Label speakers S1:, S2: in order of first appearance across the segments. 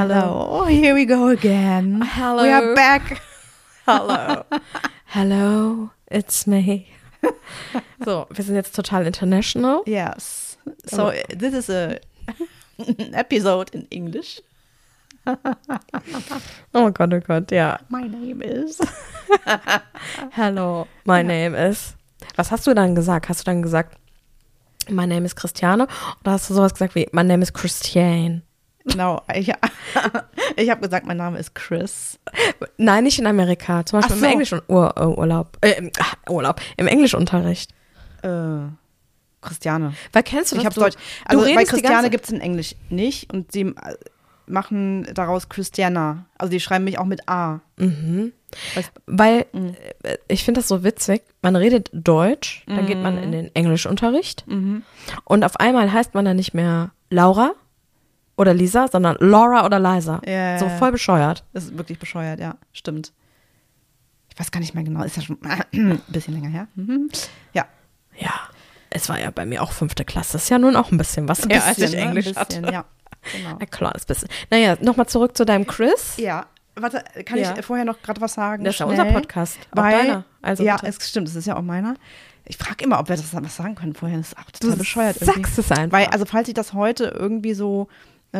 S1: Hello. Here we go again.
S2: Hello.
S1: We are back.
S2: Hello. Hello, it's me. So, wir sind jetzt total international.
S1: Yes. So this is a an episode in English.
S2: Oh Gott, oh Gott, ja.
S1: My name is.
S2: Hello, my name is. Was hast du dann gesagt? Hast du dann gesagt, my name is Christiane? Oder hast du sowas gesagt wie, my name is Christiane?
S1: Genau. Ich, ich habe gesagt, mein Name ist Chris.
S2: Nein, nicht in Amerika. Zum Beispiel
S1: so.
S2: im englischen Ur äh, Urlaub. Äh, im, ah, Urlaub. Im Englischunterricht.
S1: Äh, Christiane.
S2: Weil kennst du das?
S1: Ich habe Deutsch. Also bei Christiane gibt es in Englisch nicht und sie äh, machen daraus Christiana. Also die schreiben mich auch mit A.
S2: Weil
S1: Mhm.
S2: äh, ich finde das so witzig. Man redet Deutsch, dann geht man
S1: Mhm.
S2: in den Englischunterricht und auf einmal heißt man dann nicht mehr Laura oder Lisa, sondern Laura oder Liza.
S1: Ja,
S2: So
S1: ja,
S2: voll bescheuert.
S1: Das ist wirklich bescheuert, ja. Stimmt. Ich weiß gar nicht mehr genau. Ist ja schon ein bisschen länger her. Mhm. Ja.
S2: Ja, es war ja bei mir auch fünfte Klasse. Das ist ja nun auch ein bisschen was her, als ich
S1: ne?
S2: Englisch
S1: Ein bisschen,
S2: hatte.
S1: Ja. Genau.
S2: Ein kleines bisschen. Naja, nochmal zurück zu deinem Chris.
S1: Ja, warte, kann
S2: Ja.
S1: ich vorher noch gerade was sagen?
S2: Das ist ja unser Podcast, auch
S1: Weil,
S2: deiner. Also
S1: ja,
S2: bitte.
S1: es stimmt, das ist ja auch meiner. Ich frage immer, ob wir das was sagen können vorher. Das ist auch total
S2: Du
S1: bescheuert.
S2: sagst
S1: irgendwie.
S2: es einfach.
S1: Weil, also falls sich das heute irgendwie so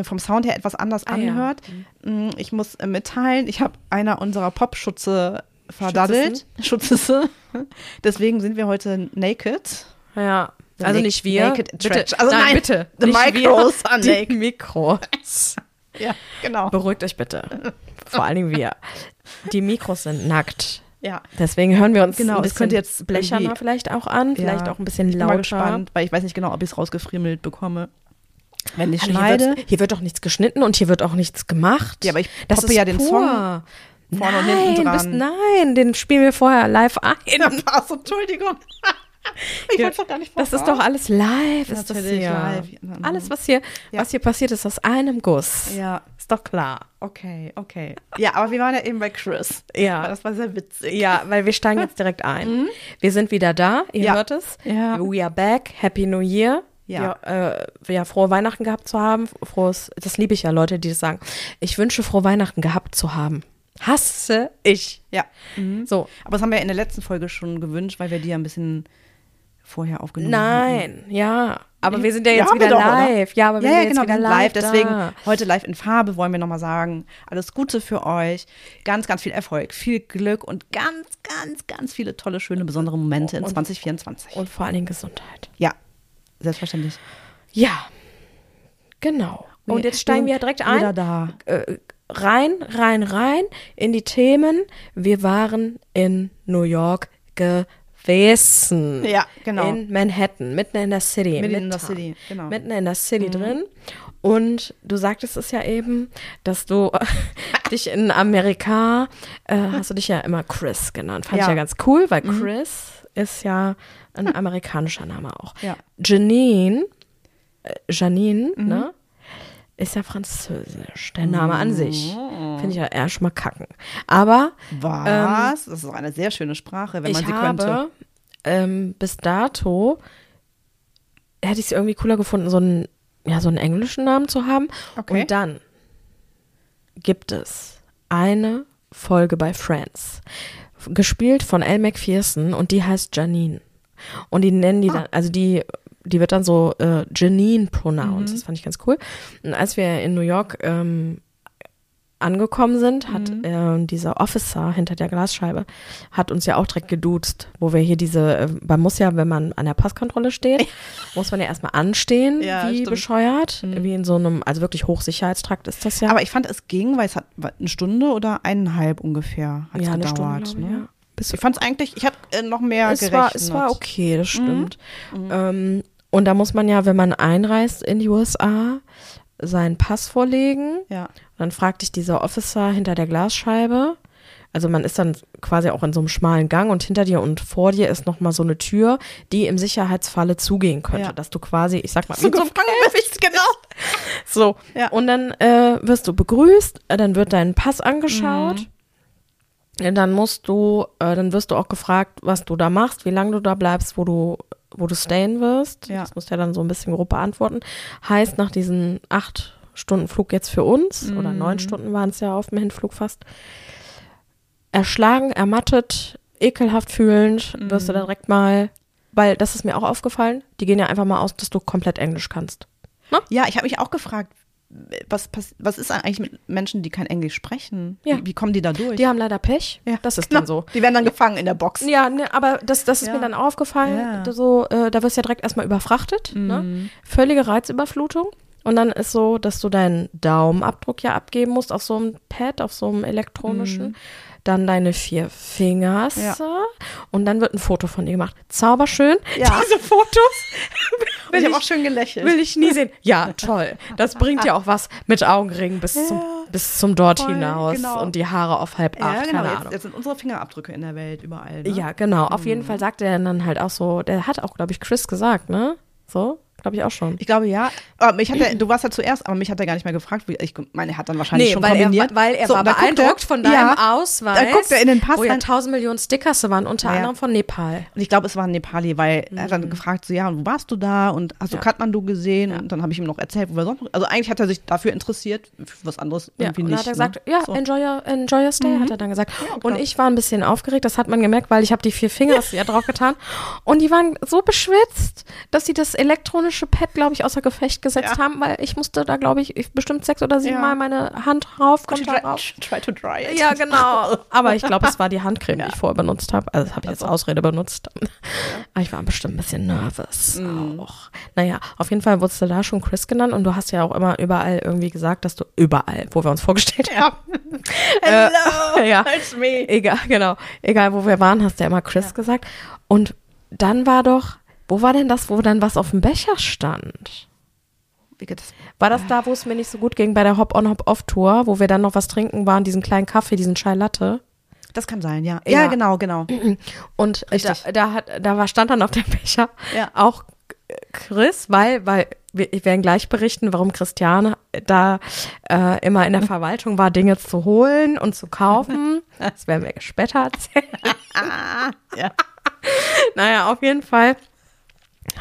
S1: vom Sound her etwas anders
S2: Ah, ja.
S1: anhört, mh, ich muss äh, mitteilen, ich habe einer unserer Popschutze verdaddelt. Schutzisse. Deswegen sind wir heute naked.
S2: Ja. Also nicht wir.
S1: naked
S2: bitte.
S1: trash. Also
S2: nein,
S1: nein,
S2: bitte.
S1: the
S2: nicht
S1: micros
S2: wir,
S1: are
S2: die
S1: naked.
S2: Mikros.
S1: Ja, genau.
S2: Beruhigt euch bitte. Vor allen Dingen wir. Die Mikros sind nackt.
S1: Ja.
S2: Deswegen hören wir uns
S1: Genau,
S2: ein bisschen
S1: könnte jetzt
S2: blecherner vielleicht auch an, vielleicht
S1: Ja.
S2: auch ein bisschen
S1: Ich bin mal
S2: lauter.
S1: gespannt, weil ich weiß nicht genau, ob ich es rausgefriemelt bekomme. Wenn ich schneide.
S2: Hier wird, hier wird doch nichts geschnitten und hier wird auch nichts gemacht.
S1: Ja, aber ich
S2: das
S1: poppe
S2: ist
S1: ja den
S2: pur.
S1: Song vorne und
S2: nein,
S1: hinten dran.
S2: Bist, nein, den spielen wir vorher live ein.
S1: Ach, Entschuldigung. ich
S2: Ja,
S1: wollte doch gar nicht
S2: Das ist doch alles live. Ist das hier.
S1: live.
S2: Alles, was hier,
S1: Ja.
S2: was hier passiert, ist aus einem Guss.
S1: Ja,
S2: Ist doch klar.
S1: okay, okay. Ja, aber wir waren ja eben bei Chris.
S2: Ja.
S1: Das war sehr witzig.
S2: Ja, weil wir steigen jetzt direkt ein. Wir sind wieder da, ihr
S1: Mhm. Ja.
S2: hört es.
S1: Ja.
S2: We are back. Happy New Year.
S1: Ja.
S2: Ja, äh, ja, frohe Weihnachten gehabt zu haben. Frohes, das liebe ich ja, Leute, die das sagen. Ich wünsche, frohe Weihnachten gehabt zu haben. Hasse ich.
S1: Ja. Mhm.
S2: So,
S1: Aber das haben wir in der letzten Folge schon gewünscht, weil wir die ja ein bisschen vorher aufgenommen haben.
S2: nein, ja. Aber wir sind ja
S1: Ja,
S2: jetzt
S1: wir
S2: wieder
S1: doch, oder?
S2: live. Ja, aber wir
S1: ja,
S2: sind
S1: ja,
S2: jetzt
S1: genau,
S2: wieder
S1: sind
S2: live.
S1: Deswegen heute live in Farbe wollen wir nochmal sagen, alles Gute für euch, ganz, ganz viel Erfolg, viel Glück und ganz, ganz, ganz viele tolle, schöne, besondere Momente in
S2: Und-
S1: 2024.
S2: Und vor allen Dingen Gesundheit.
S1: ja, selbstverständlich.
S2: Ja, genau. Und jetzt steigen wir direkt ein.
S1: Da.
S2: äh, rein, rein, rein in die Themen. Wir waren in New York gewesen.
S1: Ja, genau.
S2: In Manhattan, mitten in der City.
S1: Mitten in der. City, genau. Mhm.
S2: Mitten in der City drin. Und du sagtest es ja eben, dass du dich in Amerika, äh, hast du dich ja immer Chris genannt. Fand
S1: Ja.
S2: ich ja ganz cool, weil Chris ist ja ein amerikanischer Name auch.
S1: Ja.
S2: Janine, äh, Janine,
S1: Mhm.
S2: ne? Ist ja französisch, der Name an sich.
S1: Oh.
S2: Finde ich ja erst mal kacken. Aber
S1: Was? das ist auch eine sehr schöne Sprache, wenn man sie
S2: habe
S1: könnte.
S2: ähm, bis dato hätte ich es irgendwie cooler gefunden, so einen, ja, so einen englischen Namen zu haben.
S1: Okay.
S2: Und dann gibt es eine Folge bei Friends, gespielt von Elle McPherson und die heißt Janine. Und die nennen
S1: Ah.
S2: die dann, also die, die wird dann so äh, Janine
S1: Mhm.
S2: pronounced. Das fand ich ganz cool. Und als wir in New York ähm, angekommen sind, hat
S1: Mhm.
S2: äh, dieser Officer hinter der Glasscheibe hat uns ja auch direkt geduzt, wo wir hier diese, äh, man muss ja, wenn man an der Passkontrolle steht, muss man ja erstmal anstehen,
S1: Ja,
S2: wie
S1: stimmt. Mhm.
S2: bescheuert, wie in so einem, also wirklich Hochsicherheitstrakt ist das ja.
S1: Aber ich fand, es ging, weil es hat eine Stunde oder eineinhalb ungefähr hat
S2: ja,
S1: gedauert.
S2: Stunde, ich,
S1: ne?
S2: ja. Bis
S1: Ich fand es eigentlich, ich habe äh, noch mehr
S2: es
S1: gerechnet.
S2: war, es war okay, das stimmt.
S1: Mhm.
S2: Ähm, und da muss man ja, wenn man einreist in die USA, seinen Pass vorlegen.
S1: Ja.
S2: Und dann fragt dich dieser Officer hinter der Glasscheibe. Also man ist dann quasi auch in so einem schmalen Gang und hinter dir und vor dir ist nochmal so eine Tür, die im Sicherheitsfalle zugehen könnte,
S1: Ja.
S2: dass du quasi, ich sag mal,
S1: So gefangen bist, genau.
S2: So,
S1: Ja.
S2: und dann äh, wirst du begrüßt, äh, dann wird dein Pass angeschaut.
S1: Mhm.
S2: Dann musst du, äh, dann wirst du auch gefragt, was du da machst, wie lange du da bleibst, wo du, wo du stayen wirst.
S1: Ja.
S2: Das musst du ja dann so ein bisschen grob beantworten. Heißt, nach diesen acht Stunden Flug jetzt für uns,
S1: Mhm.
S2: oder neun Stunden waren es ja auf dem Hinflug fast, erschlagen, ermattet, ekelhaft fühlend, wirst
S1: Mhm.
S2: du da direkt mal, weil das ist mir auch aufgefallen, die gehen ja einfach mal aus, dass du komplett Englisch kannst.
S1: Ja, ich habe mich auch gefragt, was, was ist eigentlich mit Menschen, die kein Englisch sprechen?
S2: Ja.
S1: Wie, wie kommen die da durch?
S2: Die haben leider Pech,
S1: ja.
S2: das ist
S1: Genau.
S2: dann so.
S1: Die werden dann gefangen in der Box.
S2: Ja, ne, aber das, das ist
S1: Ja.
S2: mir dann aufgefallen. So, äh, da wirst du ja direkt erstmal überfrachtet. Ne?
S1: Mhm.
S2: Völlige Reizüberflutung. Und dann ist so, dass du deinen Daumenabdruck ja abgeben musst auf so einem Pad, auf so einem elektronischen. Dann deine vier Fingers.
S1: Mhm. Ja.
S2: Und dann wird ein Foto von dir gemacht. Zauberschön.
S1: Ja.
S2: Diese Fotos
S1: ich
S2: will
S1: habe
S2: ich,
S1: auch schön gelächelt.
S2: will ich nie sehen. Ja, toll. Das bringt ja auch was mit Augenringen bis, zum, bis zum Dort
S1: Voll,
S2: hinaus.
S1: genau.
S2: Und die Haare auf halb acht.
S1: ja, genau. Jetzt, jetzt sind unsere Fingerabdrücke in der Welt überall. Ne?
S2: Ja, genau. Auf jeden Fall sagte er dann halt auch so, der hat auch, glaube ich, Chris gesagt, ne? So, glaube ich auch schon.
S1: Ich glaube ja. Aber mich hat er, du warst ja zuerst, aber mich hat er gar nicht mehr gefragt. Wie, ich meine, er hat dann wahrscheinlich schon kombiniert.
S2: weil er
S1: So,
S2: war beeindruckt
S1: er-
S2: von deinem
S1: ja,
S2: Ausweis.
S1: Da guckt er in den Pass
S2: wo ja tausend Millionen Stickers waren, unter
S1: Ja.
S2: anderem von Nepal.
S1: Und ich glaube, es war ein Nepali, weil er hat dann gefragt, so, ja, und wo warst du da? Und hast du
S2: Mhm. Ja.
S1: Kathmandu gesehen? Und dann habe ich ihm noch erzählt, wo wir sonst Also eigentlich hat er sich dafür interessiert, für was anderes
S2: Ja,
S1: irgendwie
S2: und
S1: nicht.
S2: dann hat er gesagt,
S1: ne?
S2: ja,
S1: So. Mhm.
S2: enjoy, your, enjoy your stay, hat er dann gesagt. und ich war ein bisschen aufgeregt, das hat man gemerkt, weil ich habe die vier Finger ja drauf getan. Und die waren so beschwitzt, dass sie das elektronische Pad, glaube ich, außer Gefecht gesetzt
S1: Ja.
S2: haben, weil ich musste da, glaube ich, ich- bestimmt sechs oder sieben
S1: Ja.
S2: Mal meine Hand rauf,
S1: Try,
S2: rauf.
S1: try to dry it.
S2: Ja, genau. Aber ich glaube, es war die Handcreme, die ich vorher benutzt habe. Also das habe ich jetzt Ausrede benutzt. Aber ich war bestimmt ein bisschen nervös auch. Naja, auf jeden Fall wurdest du da schon Chris genannt und du hast ja auch immer überall irgendwie gesagt, dass du überall, wo wir uns vorgestellt haben.
S1: Hello,
S2: ja.
S1: it's me.
S2: Egal, genau. Egal, wo wir waren, hast du ja immer Chris gesagt. Und dann war doch, wo war denn das, wo dann was auf dem Becher stand?
S1: Wie geht das?
S2: War das da, wo es mir nicht so gut ging bei der Hop-on-Hop-off-Tour, wo wir dann noch was trinken waren, diesen kleinen Kaffee, diesen Chai Latte?
S1: Das kann sein, ja.
S2: Ja.
S1: Ja, genau, genau.
S2: Und da, da, hat, da war, stand dann auf dem Becher
S1: Ja.
S2: auch Chris, weil, weil wir ich werden gleich berichten, warum Christiane da äh, immer in der Verwaltung war, Dinge zu holen und zu kaufen. Das werden wir später erzählen.
S1: Ja.
S2: naja, auf jeden Fall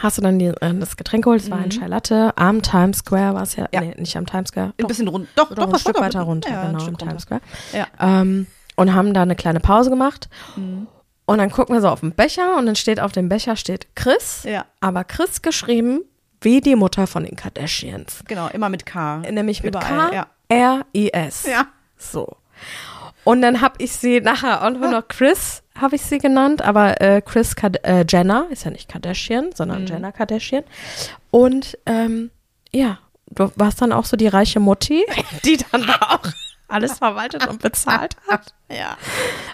S2: hast du dann die, äh, das Getränk geholt. Es war ein Chai Latte am Times Square, war es ja,
S1: Mhm. Ja.
S2: nee, nicht am Times Square.
S1: Ein bisschen rund. Doch,
S2: Doch,
S1: doch,
S2: ein Stück
S1: da?
S2: weiter runter,
S1: Ja,
S2: genau, am Times. Square.
S1: Ja.
S2: Ähm, und haben da eine kleine Pause gemacht.
S1: Mhm.
S2: Und dann gucken wir so auf den Becher und dann steht auf dem Becher steht Chris,
S1: Ja.
S2: aber Chris geschrieben wie die Mutter von den Kardashians.
S1: Genau, immer mit K.
S2: Nämlich mit
S1: Überall,
S2: K. R, I, S.
S1: Ja.
S2: So. Und dann habe ich sie nachher auch nur noch Chris, habe ich sie genannt, aber äh, Chris Kad äh, Jenner, ist ja nicht Kardashian,
S1: Mhm.
S2: sondern Jenner Kardashian. Und ähm, ja, du warst dann auch so die reiche Mutti, die dann da auch alles verwaltet und bezahlt hat.
S1: Ja.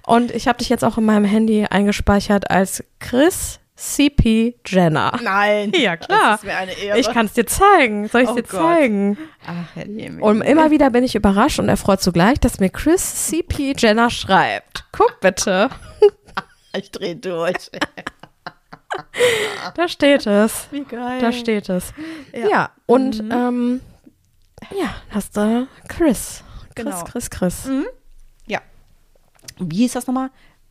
S2: Und ich habe dich jetzt auch in meinem Handy eingespeichert als Chris CP Jenner.
S1: Nein.
S2: Ja, klar.
S1: Das ist mir eine Ehre.
S2: Ich kann es dir zeigen. Soll ich
S1: Oh
S2: dir
S1: Gott.
S2: zeigen?
S1: Ach, Herr.
S2: Und immer wieder bin ich überrascht und erfreut zugleich, dass mir Chris CP Jenner schreibt. Guck bitte.
S1: ich dreh durch.
S2: Da steht es.
S1: Wie geil.
S2: Da steht es. Ja,
S1: Ja.
S2: und ähm, ja, hast du Chris. Chris,
S1: Genau.
S2: Chris, Chris.
S1: Ja. Wie hieß das nochmal?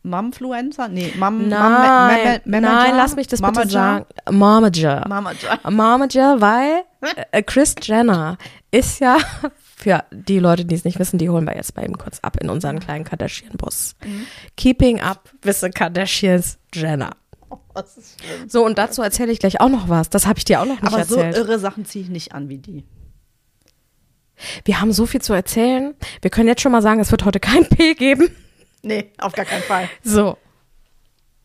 S1: Mumfluencer? Nee, Mum,
S2: Nein,
S1: Mum,
S2: nein, lass mich das bitte
S1: Mamager?
S2: sagen. Momager.
S1: Mamager.
S2: Momager, weil äh, Chris Jenner ist ja, für die Leute, die es nicht wissen, die holen wir jetzt mal eben kurz ab in unseren kleinen Kardashian-Bus.
S1: Mhm.
S2: Keeping up with the Kardashians Jenner.
S1: Das ist schlimm.
S2: So, und dazu erzähle ich gleich auch noch was. Das habe ich dir auch noch nicht
S1: Aber so
S2: erzählt.
S1: irre Sachen ziehe ich nicht an wie die.
S2: Wir haben so viel zu erzählen. Wir können jetzt schon mal sagen, es wird heute kein P geben.
S1: Nee, auf gar keinen Fall.
S2: So.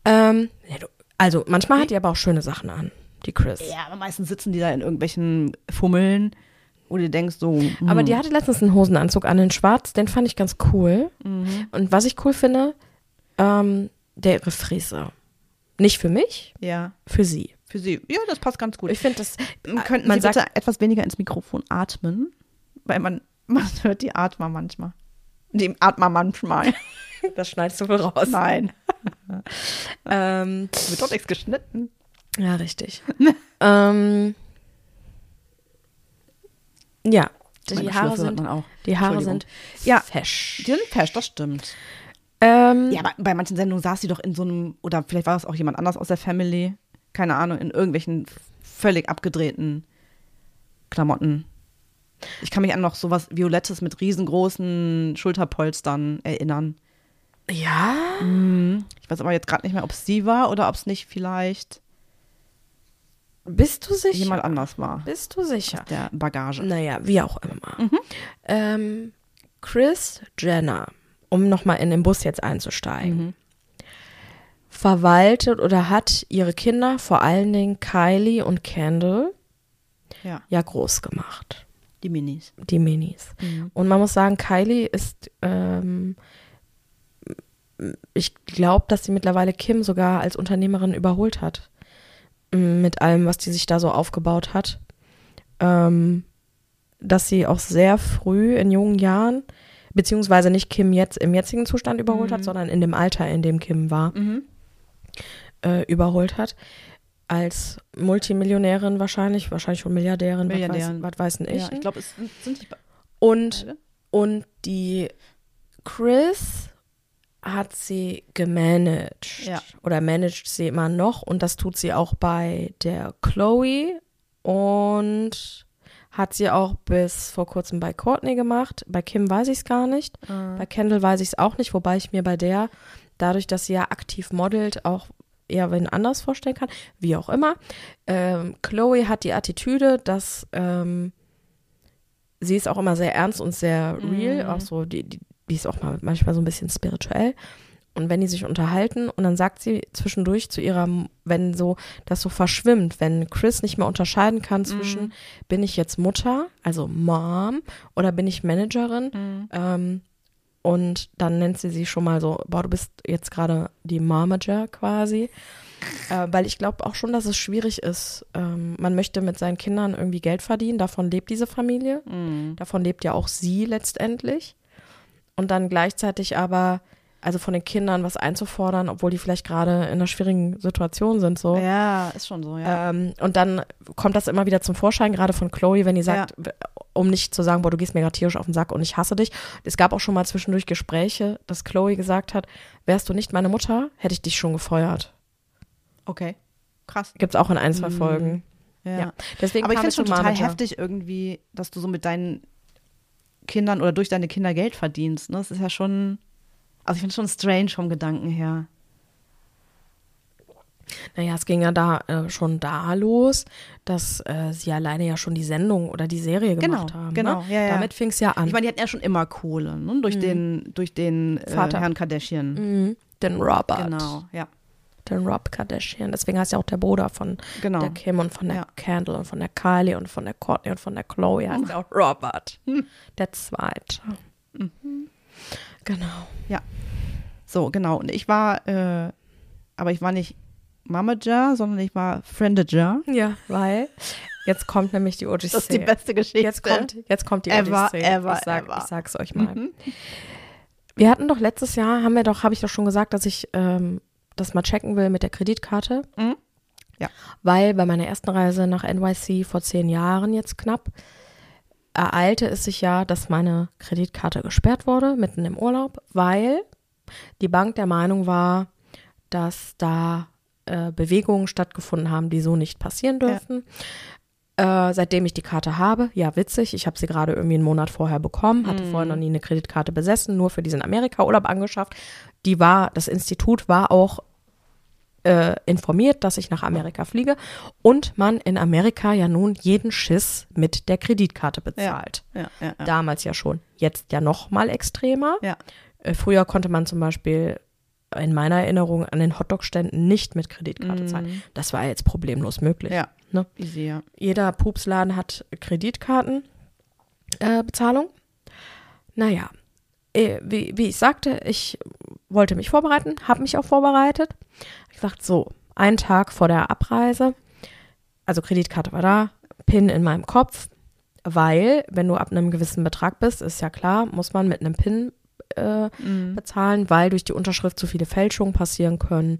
S2: Ähm, also, manchmal hat die aber auch schöne Sachen an, die Chris.
S1: Ja, aber meistens sitzen die da in irgendwelchen Fummeln, wo du denkst so. hm,
S2: Aber die hatte letztens einen Hosenanzug an in schwarz, den fand ich ganz cool.
S1: Mhm.
S2: Und was ich cool finde, ähm, der ihre Frise. Nicht für mich,
S1: Ja,
S2: für sie.
S1: für sie. Ja, das passt ganz gut.
S2: Ich finde das,
S1: Könnten
S2: man
S1: Sie bitte
S2: sagt,
S1: etwas weniger ins Mikrofon atmen? Weil man, man hört die Atmer manchmal. Die Atmer manchmal.
S2: das schneidest du wohl raus.
S1: Nein.
S2: Ähm,
S1: Wird doch nichts geschnitten.
S2: ja, richtig. ähm, ja, die
S1: Meine
S2: Haare
S1: Schlüffel hört
S2: sind,
S1: man auch.
S2: die Haare sind
S1: Ja.
S2: fesch.
S1: Die sind fesch, das stimmt.
S2: Ähm,
S1: Ja, aber bei manchen Sendungen saß sie doch in so einem, oder vielleicht war es auch jemand anders aus der Family, keine Ahnung, in irgendwelchen völlig abgedrehten Klamotten. Ich kann mich an noch sowas Violettes mit riesengroßen Schulterpolstern erinnern.
S2: Ja?
S1: Ich weiß aber jetzt gerade nicht mehr, ob es sie war oder ob es nicht vielleicht
S2: Bist du sicher?
S1: jemand anders war.
S2: Bist du sicher?
S1: Der Bagage.
S2: Naja, wie auch immer. Ähm, Chris Jenner, um nochmal in den Bus jetzt einzusteigen, verwaltet oder hat ihre Kinder, vor allen Dingen Kylie und Kendall,
S1: Ja,
S2: ja groß gemacht.
S1: Die Minis.
S2: Die Minis. Und man muss sagen, Kylie ist, ähm, ich glaube, dass sie mittlerweile Kim sogar als Unternehmerin überholt hat. Mit allem, was die sich da so aufgebaut hat. Ähm, dass sie auch sehr früh in jungen Jahren, beziehungsweise nicht Kim jetzt im jetzigen Zustand überholt hat, sondern in dem Alter, in dem Kim war, äh, überholt hat. Als Multimillionärin wahrscheinlich, wahrscheinlich schon Milliardärin, was weiß,
S1: Milliardärin.
S2: was weiß denn ich.
S1: Ja, ich glaube, es sind, sind nicht.
S2: Und,
S1: Beide?
S2: und die Chris hat sie gemanagt.
S1: Ja.
S2: Oder managt sie immer noch. Und das tut sie auch bei der Chloe. Und hat sie auch bis vor kurzem bei Courtney gemacht. Bei Kim weiß ich es gar nicht. Bei Kendall weiß ich es auch nicht. Wobei ich mir bei der, dadurch, dass sie ja aktiv modelt, auch eher wen anders vorstellen kann. Wie auch immer. Ähm, Chloe hat die Attitüde, dass ähm, sie ist auch immer sehr ernst und sehr real, auch so, die, die, die ist auch mal manchmal so ein bisschen spirituell. Und wenn die sich unterhalten und dann sagt sie zwischendurch zu ihrer, wenn so das so verschwimmt, wenn Chris nicht mehr unterscheiden kann zwischen, bin ich jetzt Mutter, also Mom, oder bin ich Managerin, ähm, und dann nennt sie sie schon mal so, boah, du bist jetzt gerade die Momager quasi. Äh, weil ich glaube auch schon, dass es schwierig ist. Ähm, man möchte mit seinen Kindern irgendwie Geld verdienen, davon lebt diese Familie. Davon lebt ja auch sie letztendlich. Und dann gleichzeitig aber, also von den Kindern was einzufordern, obwohl die vielleicht gerade in einer schwierigen Situation sind, so.
S1: Ja, ist schon so, ja.
S2: Ähm, und dann kommt das immer wieder zum Vorschein, gerade von Chloe, wenn die sagt, w- um nicht zu sagen, boah, du gehst mir gerade tierisch auf den Sack und ich hasse dich. Es gab auch schon mal zwischendurch Gespräche, dass Chloe gesagt hat, wärst du nicht meine Mutter, hätte ich dich schon gefeuert.
S1: Okay. Krass.
S2: Gibt's auch in ein, zwei Folgen.
S1: Ja.
S2: Ja. Deswegen
S1: Aber ich finde
S2: es
S1: es schon total
S2: Manager.
S1: heftig irgendwie, dass du so mit deinen Kindern oder durch deine Kinder Geld verdienst. Ne? Das ist ja schon, also ich finde es schon strange vom Gedanken her.
S2: Naja, es ging ja da äh, schon da los, dass äh, sie alleine ja schon die Sendung oder die Serie gemacht
S1: Genau,
S2: haben.
S1: genau,
S2: ne?
S1: ja, ja.
S2: Damit fing es ja an.
S1: Ich meine, die hatten ja schon immer Kohle, ne? durch den, durch den äh,
S2: Vater.
S1: Herrn Kardashian.
S2: Mhm. Den Robert.
S1: Genau, ja.
S2: Den Rob Kardashian. Deswegen heißt ja auch der Bruder von
S1: Genau.
S2: der Kim und von der
S1: Ja.
S2: Kendall und von der Kylie und von der Courtney und von der Chloe heißt ja auch Robert. Der Zweite. Genau.
S1: So, genau. Und ich war, äh, aber ich war nicht Mamager, sondern ich war Friendager.
S2: Ja, weil jetzt kommt nämlich die Odyssee.
S1: Das ist die beste Geschichte.
S2: Jetzt kommt, jetzt kommt die
S1: Ever,
S2: Odyssee.
S1: ever,
S2: ich, sag,
S1: ever.
S2: ich sag's euch mal. Wir hatten doch letztes Jahr, haben wir doch, habe ich doch schon gesagt, dass ich ähm, das mal checken will mit der Kreditkarte.
S1: Mhm. Ja.
S2: Weil bei meiner ersten Reise nach NYC vor zehn Jahren jetzt knapp, ereilte es sich ja, dass meine Kreditkarte gesperrt wurde, mitten im Urlaub, weil die Bank der Meinung war, dass da äh, Bewegungen stattgefunden haben, die so nicht passieren dürfen. Äh, seitdem ich die Karte habe, ja witzig, ich habe sie gerade irgendwie einen Monat vorher bekommen, hatte vorher noch nie eine Kreditkarte besessen, nur für diesen Amerika-Urlaub angeschafft. Die war, das Institut war auch äh, informiert, dass ich nach Amerika fliege und man in Amerika ja nun jeden Schiss mit der Kreditkarte bezahlt.
S1: Ja, ja, ja.
S2: Damals ja schon, jetzt ja noch mal extremer. Äh, Früher konnte man zum Beispiel in meiner Erinnerung an den Hotdog-Ständen nicht mit Kreditkarte zahlen. Das war jetzt problemlos möglich.
S1: Ja.
S2: Ne?
S1: Easy, ja.
S2: Jeder Pupsladen hat Kreditkartenbezahlung. Äh, Bezahlung. naja, wie, wie ich sagte, ich wollte mich vorbereiten, habe mich auch vorbereitet. Ich dachte so, einen Tag vor der Abreise, also Kreditkarte war da, PIN in meinem Kopf, weil wenn du ab einem gewissen Betrag bist, ist ja klar, muss man mit einem PIN äh, bezahlen, weil durch die Unterschrift zu viele Fälschungen passieren können,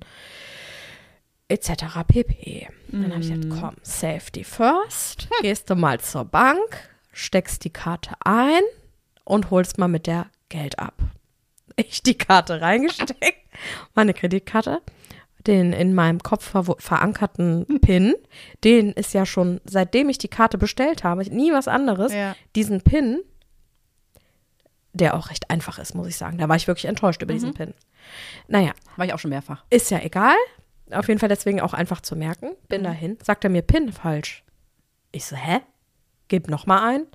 S2: etc. pp. Dann habe ich gesagt, komm, Safety first, gehst du mal zur Bank, steckst die Karte ein und holst mal mit der Geld ab. Ich die Karte reingesteckt, meine Kreditkarte, den in meinem Kopf ver verankerten Pin, den ist ja schon, seitdem ich die Karte bestellt habe, nie was anderes,
S1: Ja.
S2: diesen Pin, der auch recht einfach ist, muss ich sagen. Da war ich wirklich enttäuscht über diesen Pin. Naja,
S1: War ich auch schon mehrfach.
S2: ist ja egal. Auf jeden Fall deswegen auch einfach zu merken. Bin dahin, sagt er mir Pin falsch. Ich so, hä? Gib noch mal ein.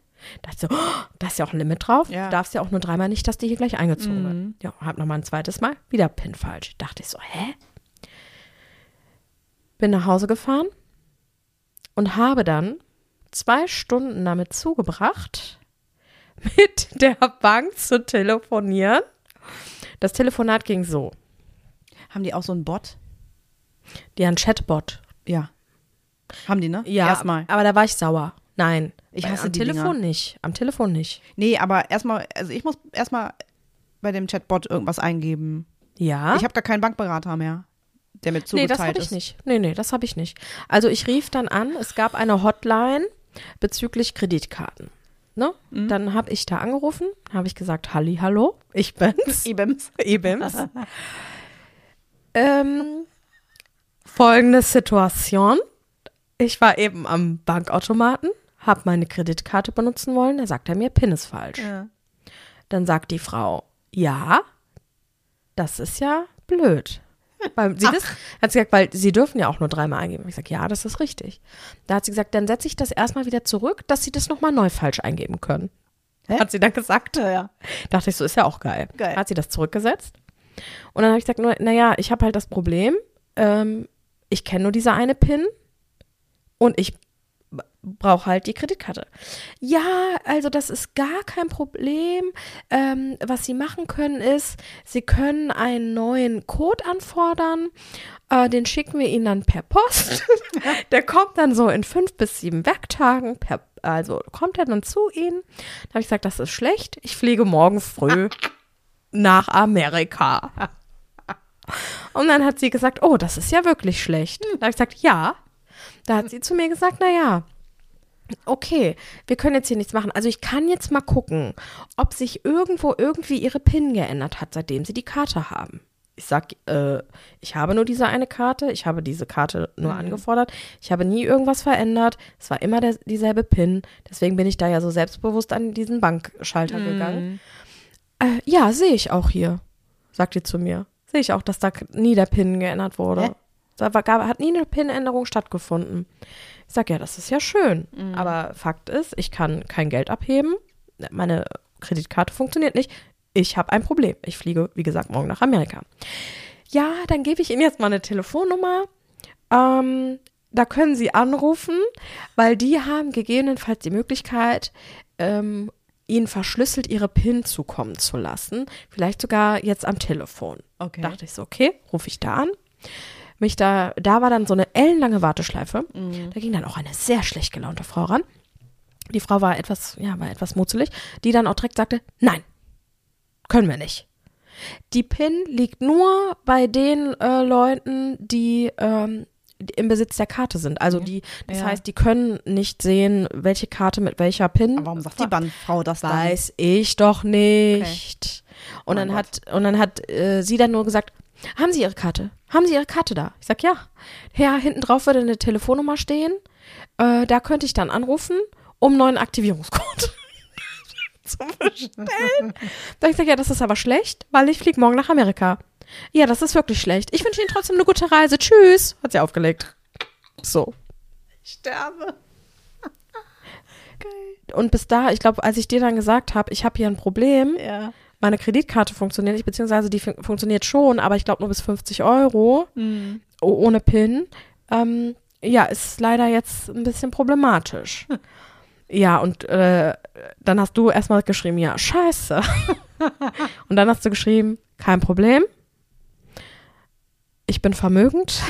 S2: Dachte so, oh, da ist ja auch ein Limit drauf.
S1: Ja.
S2: Du darfst ja auch nur dreimal nicht, dass die hier gleich eingezogen wird. Ja, hab noch mal ein zweites Mal, wieder Pin falsch. Dachte ich so, hä? Bin nach Hause gefahren und habe dann zwei Stunden damit zugebracht, mit der Bank zu telefonieren. Das Telefonat ging so.
S1: Haben die auch so einen Bot?
S2: Die haben einen Chatbot.
S1: Ja. Haben die, ne?
S2: Ja,
S1: Erstmal.
S2: aber da war ich sauer. Nein.
S1: Ich
S2: Weil
S1: hasse
S2: Telefon
S1: Dinger.
S2: nicht. Am Telefon nicht.
S1: Nee, aber erstmal, also ich muss erstmal bei dem Chatbot irgendwas eingeben.
S2: Ja.
S1: Ich habe gar keinen Bankberater mehr, der mir
S2: nee,
S1: zugeteilt
S2: das habe ich
S1: ist.
S2: nicht. Nee, nee, das habe ich nicht. Also ich rief dann an, es gab eine Hotline bezüglich Kreditkarten. Ne?
S1: Mhm.
S2: Dann habe ich da angerufen, habe ich gesagt, Halli, hallo, ich bin's.
S1: IBEMS.
S2: Ibims. ähm, folgende Situation. Ich war eben am Bankautomaten, habe meine Kreditkarte benutzen wollen, da sagt er mir, PIN ist falsch.
S1: Ja.
S2: Dann sagt die Frau, ja, das ist ja blöd. Weil sie das, hat sie gesagt, weil sie dürfen ja auch nur dreimal eingeben. Ich sage, ja, das ist richtig. Da hat sie gesagt, dann setze ich das erstmal wieder zurück, dass sie das nochmal neu falsch eingeben können.
S1: Hä?
S2: Hat sie dann gesagt.
S1: Ja, ja.
S2: Dachte ich, so ist ja auch geil.
S1: Geil.
S2: Hat sie das zurückgesetzt. Und dann habe ich gesagt, nur, naja, ich habe halt das Problem, ähm, ich kenne nur diese eine PIN und ich brauche halt die Kreditkarte. Ja, also das ist gar kein Problem. Ähm, was Sie machen können ist, Sie können einen neuen Code anfordern. Äh, den schicken wir Ihnen dann per Post. Der kommt dann so in fünf bis sieben Werktagen. Per, also kommt er dann zu Ihnen. Da habe ich gesagt, das ist schlecht. Ich fliege morgen früh nach Amerika. Und dann hat sie gesagt, oh, das ist ja wirklich schlecht. Da habe ich gesagt, ja. Da hat sie zu mir gesagt, na ja, okay, wir können jetzt hier nichts machen. Also ich kann jetzt mal gucken, ob sich irgendwo irgendwie ihre PIN geändert hat, seitdem sie die Karte haben. Ich sag, äh, ich habe nur diese eine Karte, ich habe diese Karte nur angefordert, ich habe nie irgendwas verändert, es war immer der, dieselbe PIN, deswegen bin ich da ja so selbstbewusst an diesen Bankschalter gegangen. Äh, ja, sehe ich auch hier, sagt die zu mir. Sehe ich auch, dass da nie der PIN geändert wurde.
S1: Hä?
S2: Da war, gab, hat nie eine PIN-Änderung stattgefunden. Ich sag, ja, das ist ja schön. Aber Fakt ist, ich kann kein Geld abheben. Meine Kreditkarte funktioniert nicht. Ich habe ein Problem. Ich fliege, wie gesagt, morgen nach Amerika. Ja, dann gebe ich Ihnen jetzt mal eine Telefonnummer. Ähm, da können Sie anrufen, weil die haben gegebenenfalls die Möglichkeit, ähm, Ihnen verschlüsselt Ihre PIN zukommen zu lassen. Vielleicht sogar jetzt am Telefon.
S1: Okay.
S2: Dachte ich so, okay, rufe ich da an. Mich da, da war dann so eine ellenlange Warteschleife. Da ging dann auch eine sehr schlecht gelaunte Frau ran. Die Frau war etwas, ja, war etwas mutzelig, die dann auch direkt sagte, nein, können wir nicht. Die PIN liegt nur bei den äh, Leuten, die ähm, im Besitz der Karte sind. Also die, das
S1: Ja.
S2: heißt, die können nicht sehen, welche Karte mit welcher PIN.
S1: Aber warum sagt die Bandfrau das dann?
S2: Weiß ich doch nicht. Und
S1: Mein
S2: dann hat und dann hat äh, sie dann nur gesagt, haben Sie Ihre Karte? Haben Sie Ihre Karte da? Ich sag ja. Ja, hinten drauf würde eine Telefonnummer stehen. Äh, da könnte ich dann anrufen, um einen neuen Aktivierungscode zu bestellen. da ich sag ja, das ist aber schlecht, weil ich fliege morgen nach Amerika. Ja, das ist wirklich schlecht. Ich wünsche Ihnen trotzdem eine gute Reise. Tschüss. Hat sie aufgelegt. So.
S1: Ich sterbe.
S2: Und bis da, ich glaube, als ich dir dann gesagt habe, ich habe hier ein Problem,
S1: Ja.
S2: Meine Kreditkarte funktioniert nicht, beziehungsweise die fun funktioniert schon, aber ich glaube nur bis 50 Euro
S1: Hm.
S2: o- ohne PIN. Ähm, ja, ist leider jetzt ein bisschen problematisch. Ja, und äh, dann hast du erstmal geschrieben, ja, scheiße. und dann hast du geschrieben, kein Problem. Ich bin vermögend.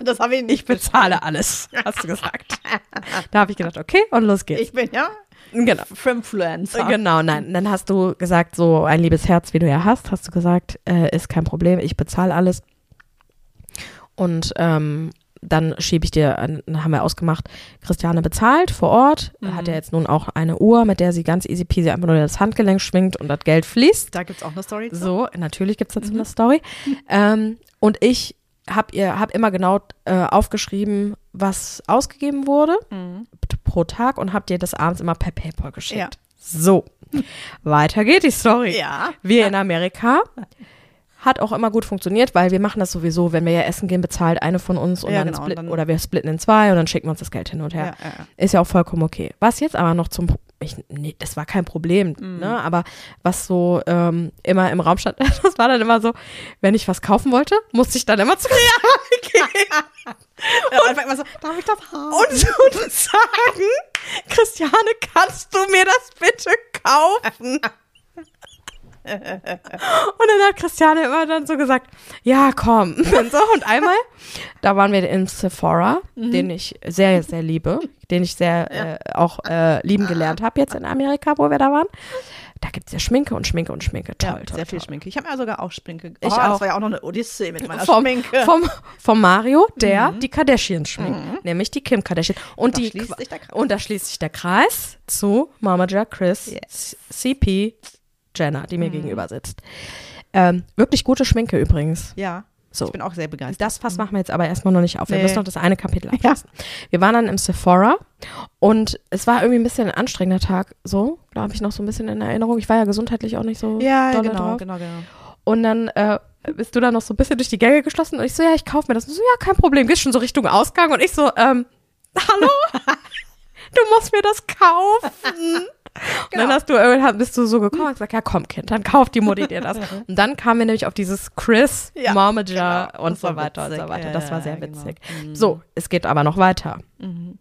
S1: Das habe ich nicht.
S2: Ich bezahle alles, hast du gesagt. Da habe ich gedacht, okay, und los geht's.
S1: Ich bin ja
S2: genau.
S1: Frimfluencer.
S2: Genau, nein. Dann hast du gesagt, so ein liebes Herz, wie du ja hast, hast du gesagt, äh, ist kein Problem, ich bezahle alles. Und ähm, dann schiebe ich dir, dann haben wir ausgemacht, Christiane bezahlt vor Ort, hat ja jetzt nun auch eine Uhr, mit der sie ganz easy peasy einfach nur das Handgelenk schwingt und das Geld fließt.
S1: Da gibt es auch eine Story zu.
S2: So, natürlich gibt's dazu eine Story. Ähm, und ich hab ihr hab immer genau äh, aufgeschrieben, was ausgegeben wurde
S1: Mhm.
S2: pro Tag und hab dir das abends immer per PayPal geschickt.
S1: Ja.
S2: So, weiter geht die Story.
S1: Ja.
S2: Wir in Amerika hat auch immer gut funktioniert, weil wir machen das sowieso, wenn wir ja essen gehen, bezahlt eine von uns und
S1: Ja,
S2: dann,
S1: genau,
S2: split,
S1: und dann-
S2: oder wir splitten in zwei und dann schicken wir uns das Geld hin und her.
S1: Ja, ja.
S2: Ist ja auch vollkommen okay. Was jetzt aber noch zum, ich, nee, das war kein Problem,
S1: Mhm.
S2: ne? aber was so ähm, immer im Raum stand, das war dann immer so, wenn ich was kaufen wollte, musste ich dann immer zu Christiane gehen
S1: Ja, einfach immer so, darf ich das haben?
S2: und, und sagen, Christiane, kannst du mir das bitte kaufen? Und dann hat Christiane immer dann so gesagt, ja, komm. Und, so, und einmal, da waren wir in Sephora, den ich sehr, sehr liebe, den ich sehr äh, auch äh, lieben gelernt habe jetzt in Amerika, wo wir da waren. Da gibt es ja Schminke und Schminke und Schminke. Toll,
S1: ja,
S2: toll,
S1: sehr viel
S2: toll.
S1: Schminke. Ich habe ja sogar auch Schminke.
S2: Ich
S1: oh,
S2: auch.
S1: Das war ja auch noch eine Odyssee mit meiner
S2: Vom,
S1: Schminke.
S2: vom, vom Mario, der die Kardashians schminkt, nämlich die Kim Kardashian. Und,
S1: Da
S2: die,
S1: schließt sich der Kreis.
S2: und da schließt sich der Kreis zu Mama Jack Chris,
S1: Yes.
S2: CP Jenna, die mir gegenüber sitzt. Ähm, wirklich gute Schminke übrigens.
S1: ja,
S2: So.
S1: ich bin auch sehr begeistert.
S2: Das Fass machen wir jetzt aber erstmal noch nicht auf. Wir
S1: Nee.
S2: müssen noch das eine Kapitel abschließen. Wir waren dann im Sephora und es war irgendwie ein bisschen ein anstrengender Tag, so, glaube ich, noch so ein bisschen in Erinnerung. Ich war ja gesundheitlich auch nicht so
S1: ja,
S2: dolle
S1: genau,
S2: drauf.
S1: genau, genau.
S2: Und dann äh, bist du dann noch so ein bisschen durch die Gänge geschlossen und ich so, ja, ich kaufe mir das. Und so, ja, kein Problem. Gehst schon so Richtung Ausgang und ich so, ähm, hallo? du musst mir das kaufen. Und dann
S1: Genau.
S2: hast du irgendwann bist du so gekommen und gesagt, ja komm Kind, dann kauft die Mutti dir das. Und dann kamen wir nämlich auf dieses Chris,
S1: Ja,
S2: Momager
S1: genau.
S2: und so weiter und
S1: witzig.
S2: so weiter. Das war sehr
S1: genau.
S2: witzig.
S1: Mhm.
S2: So, es geht aber noch weiter.
S1: Mhm.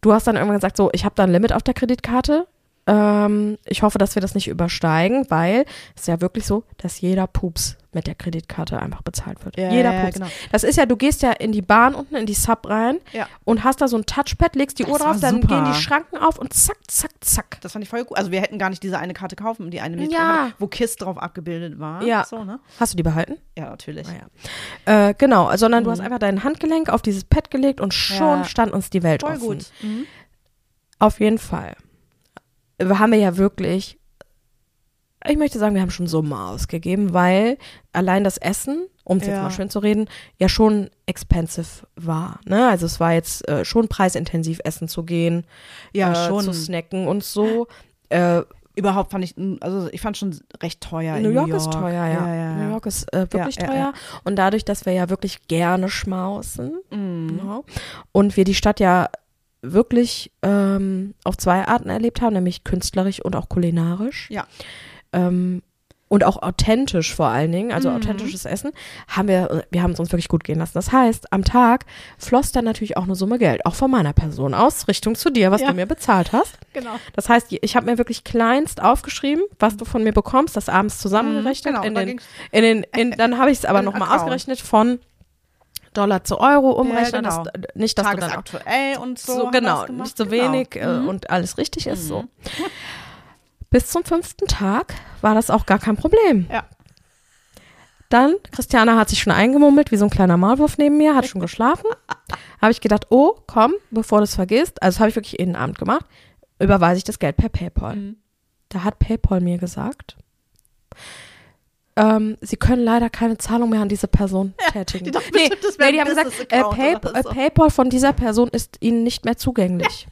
S2: Du hast dann irgendwann gesagt, so, ich habe da ein Limit auf der Kreditkarte. Ähm, ich hoffe, dass wir das nicht übersteigen, weil es ist ja wirklich so, dass jeder Pups mit der Kreditkarte einfach bezahlt wird.
S1: Ja,
S2: jeder
S1: ja,
S2: Pups.
S1: genau.
S2: Das ist ja, du gehst ja in die Bahn unten, in die Sub rein
S1: Ja.
S2: und hast da so ein Touchpad, legst die
S1: Das
S2: Uhr drauf, dann
S1: super.
S2: gehen die Schranken auf und zack, zack, zack.
S1: Das fand ich voll gut. Also wir hätten gar nicht diese eine Karte kaufen, die eine, ich
S2: Ja.
S1: wo KISS drauf abgebildet war.
S2: Ja.
S1: So, ne?
S2: Hast du die behalten?
S1: Ja, natürlich.
S2: Naja. Äh, genau, sondern du hast einfach dein Handgelenk auf dieses Pad gelegt und schon stand uns die Welt
S1: Voll
S2: offen.
S1: gut. Mhm.
S2: Auf jeden Fall. Wir haben ja wirklich, ich möchte sagen, wir haben schon Summen ausgegeben, weil allein das Essen, um es jetzt
S1: Ja.
S2: mal schön zu reden, ja schon expensive war. Ne? Also es war jetzt äh, schon preisintensiv, essen zu gehen,
S1: Ja,
S2: äh,
S1: schon.
S2: zu snacken und so. Äh,
S1: Überhaupt fand ich, also ich fand schon recht teuer.
S2: New
S1: in
S2: York,
S1: New York
S2: ist teuer, ja.
S1: ja, ja,
S2: New. York ist äh, wirklich
S1: Ja,
S2: teuer. Und dadurch, dass wir ja wirklich gerne schmausen
S1: Mhm.
S2: ja, und wir die Stadt ja wirklich ähm, auf zwei Arten erlebt haben, nämlich künstlerisch und auch kulinarisch.
S1: Ja.
S2: Ähm, und auch authentisch vor allen Dingen, also
S1: Mhm.
S2: authentisches Essen, haben wir, wir haben es uns wirklich gut gehen lassen. Das heißt, am Tag floss dann natürlich auch eine Summe Geld, auch von meiner Person aus, Richtung zu dir, was
S1: Ja.
S2: du mir bezahlt hast.
S1: Genau.
S2: Das heißt, ich habe mir wirklich kleinst aufgeschrieben, was du von mir bekommst, das abends zusammengerechnet.
S1: genau,
S2: in den, in den, in, dann habe ich es aber nochmal ausgerechnet von Dollar zu Euro umrechnen.
S1: genau.
S2: dass, nicht, dass
S1: Tagesaktuell und so.
S2: so, genau,
S1: gemacht.
S2: nicht so
S1: Genau.
S2: wenig äh,
S1: Mhm.
S2: und alles richtig ist so. Bis zum fünften Tag war das auch gar kein Problem.
S1: Ja.
S2: Dann, Christiana hat sich schon eingemummelt, wie so ein kleiner Maulwurf neben mir, hat schon geschlafen. habe ich gedacht, oh, komm, bevor du es vergisst, also habe ich wirklich jeden Abend gemacht, überweise ich das Geld per PayPal.
S1: Mhm.
S2: Da hat PayPal mir gesagt, ähm, sie können leider keine Zahlung mehr an diese Person tätigen.
S1: die dachten
S2: nee,
S1: bestimmt,
S2: nee, die haben gesagt, äh, Pay, äh,
S1: so.
S2: PayPal von dieser Person ist ihnen nicht mehr zugänglich.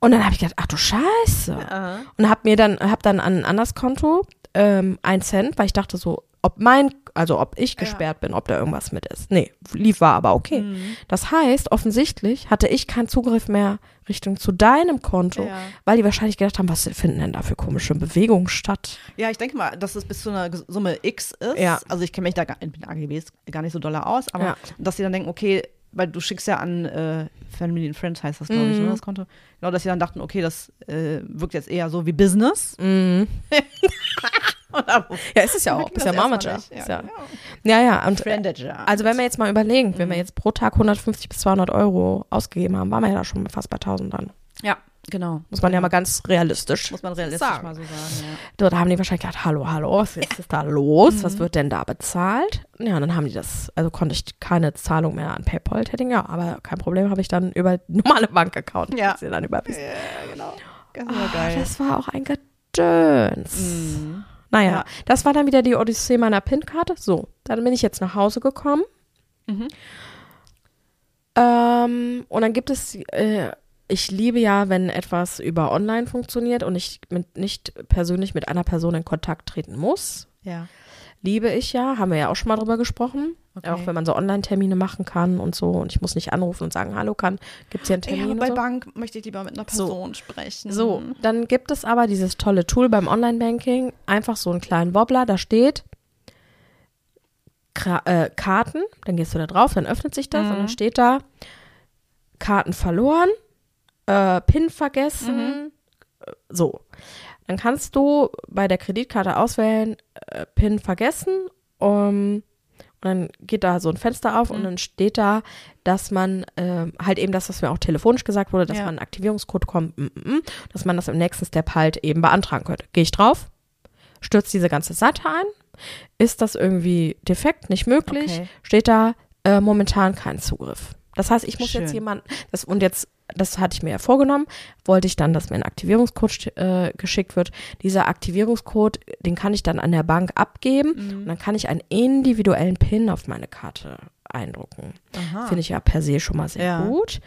S2: Und dann habe ich gedacht, ach du Scheiße.
S1: Aha.
S2: Und habe mir dann, habe dann an ein anderes Konto ähm, ein Cent, weil ich dachte so, ob mein, also ob ich
S1: Ja.
S2: gesperrt bin, ob da irgendwas mit ist. Nee, lief war aber okay.
S1: Mhm.
S2: Das heißt, offensichtlich hatte ich keinen Zugriff mehr Richtung zu deinem Konto,
S1: Ja.
S2: weil die wahrscheinlich gedacht haben, was finden denn da für komische Bewegungen statt?
S1: Ja, ich denke mal, dass es bis zu einer Summe X ist.
S2: Ja.
S1: Also ich kenne mich da gar, in den AGBs gar nicht so doller aus, aber
S2: Ja.
S1: dass sie dann denken, okay, weil du schickst ja an äh, Family and Friends heißt das, glaube ich,
S2: Mhm.
S1: ne, das Konto. Genau, dass sie dann dachten, okay, das äh, wirkt jetzt eher so wie Business.
S2: Mhm. Ja, ist es ja auch. Ist ja
S1: nicht.
S2: Ist ja,
S1: genau.
S2: ja, ja. Und
S1: Friendager.
S2: also wenn wir jetzt mal überlegen, wenn wir
S1: Mhm.
S2: jetzt pro Tag 150 bis 200 Euro ausgegeben haben, waren wir ja da schon fast bei 1000 dann.
S1: ja, genau.
S2: Muss man ja mal ganz realistisch
S1: Muss man realistisch
S2: sagen.
S1: mal so sagen, ja.
S2: Dort haben die wahrscheinlich gedacht, hallo, hallo, was ist da los?
S1: Mhm.
S2: Was wird denn da bezahlt? Ja, und dann haben die das, also konnte ich keine Zahlung mehr an PayPal tätigen, ja, aber kein Problem, habe ich dann über normale Bankaccount
S1: Ja.
S2: dann überwiesen.
S1: Ja, genau. Das war geil.
S2: das war auch ein Gedöns.
S1: Mhm.
S2: Naja,
S1: Ja.
S2: das war dann wieder die Odyssee meiner PIN-Karte. So, dann bin ich jetzt nach Hause gekommen.
S1: Mhm.
S2: Ähm, und dann gibt es, äh, ich liebe ja, wenn etwas über online funktioniert und ich mit, nicht persönlich mit einer Person in Kontakt treten muss.
S1: Ja.
S2: Liebe ich ja, haben wir ja auch schon mal drüber gesprochen.
S1: Okay.
S2: Auch wenn man so Online-Termine machen kann und so. Und ich muss nicht anrufen und sagen, hallo, kann, gibt es hier einen Termin?
S1: Ja, bei
S2: so?
S1: Bank möchte ich lieber mit einer
S2: So.
S1: Person sprechen.
S2: So, dann gibt es aber dieses tolle Tool beim Online-Banking, einfach so einen kleinen Wobbler, da steht äh, Karten, dann gehst du da drauf, dann öffnet sich das
S1: Mhm.
S2: und dann steht da Karten verloren, äh, PIN vergessen, äh, so. Dann kannst du bei der Kreditkarte auswählen, äh, PIN vergessen, um, und dann geht da so ein Fenster auf und dann steht da, dass man ähm, halt eben das, was mir auch telefonisch gesagt wurde, dass
S1: Ja.
S2: man einen Aktivierungscode kommt, mm, mm, mm, dass man das im nächsten Step halt eben beantragen könnte. Gehe ich drauf, stürzt diese ganze Seite ein, ist das irgendwie defekt, nicht möglich,
S1: Okay.
S2: steht da äh, momentan kein Zugriff. Das heißt, ich muss
S1: Schön.
S2: jetzt jemanden, das und jetzt, das hatte ich mir ja vorgenommen, wollte ich dann, dass mir ein Aktivierungscode äh, geschickt wird. Dieser Aktivierungscode, den kann ich dann an der Bank abgeben
S1: Mhm.
S2: und dann kann ich einen individuellen PIN auf meine Karte eindrucken. Finde ich ja per se schon mal sehr
S1: Ja.
S2: gut.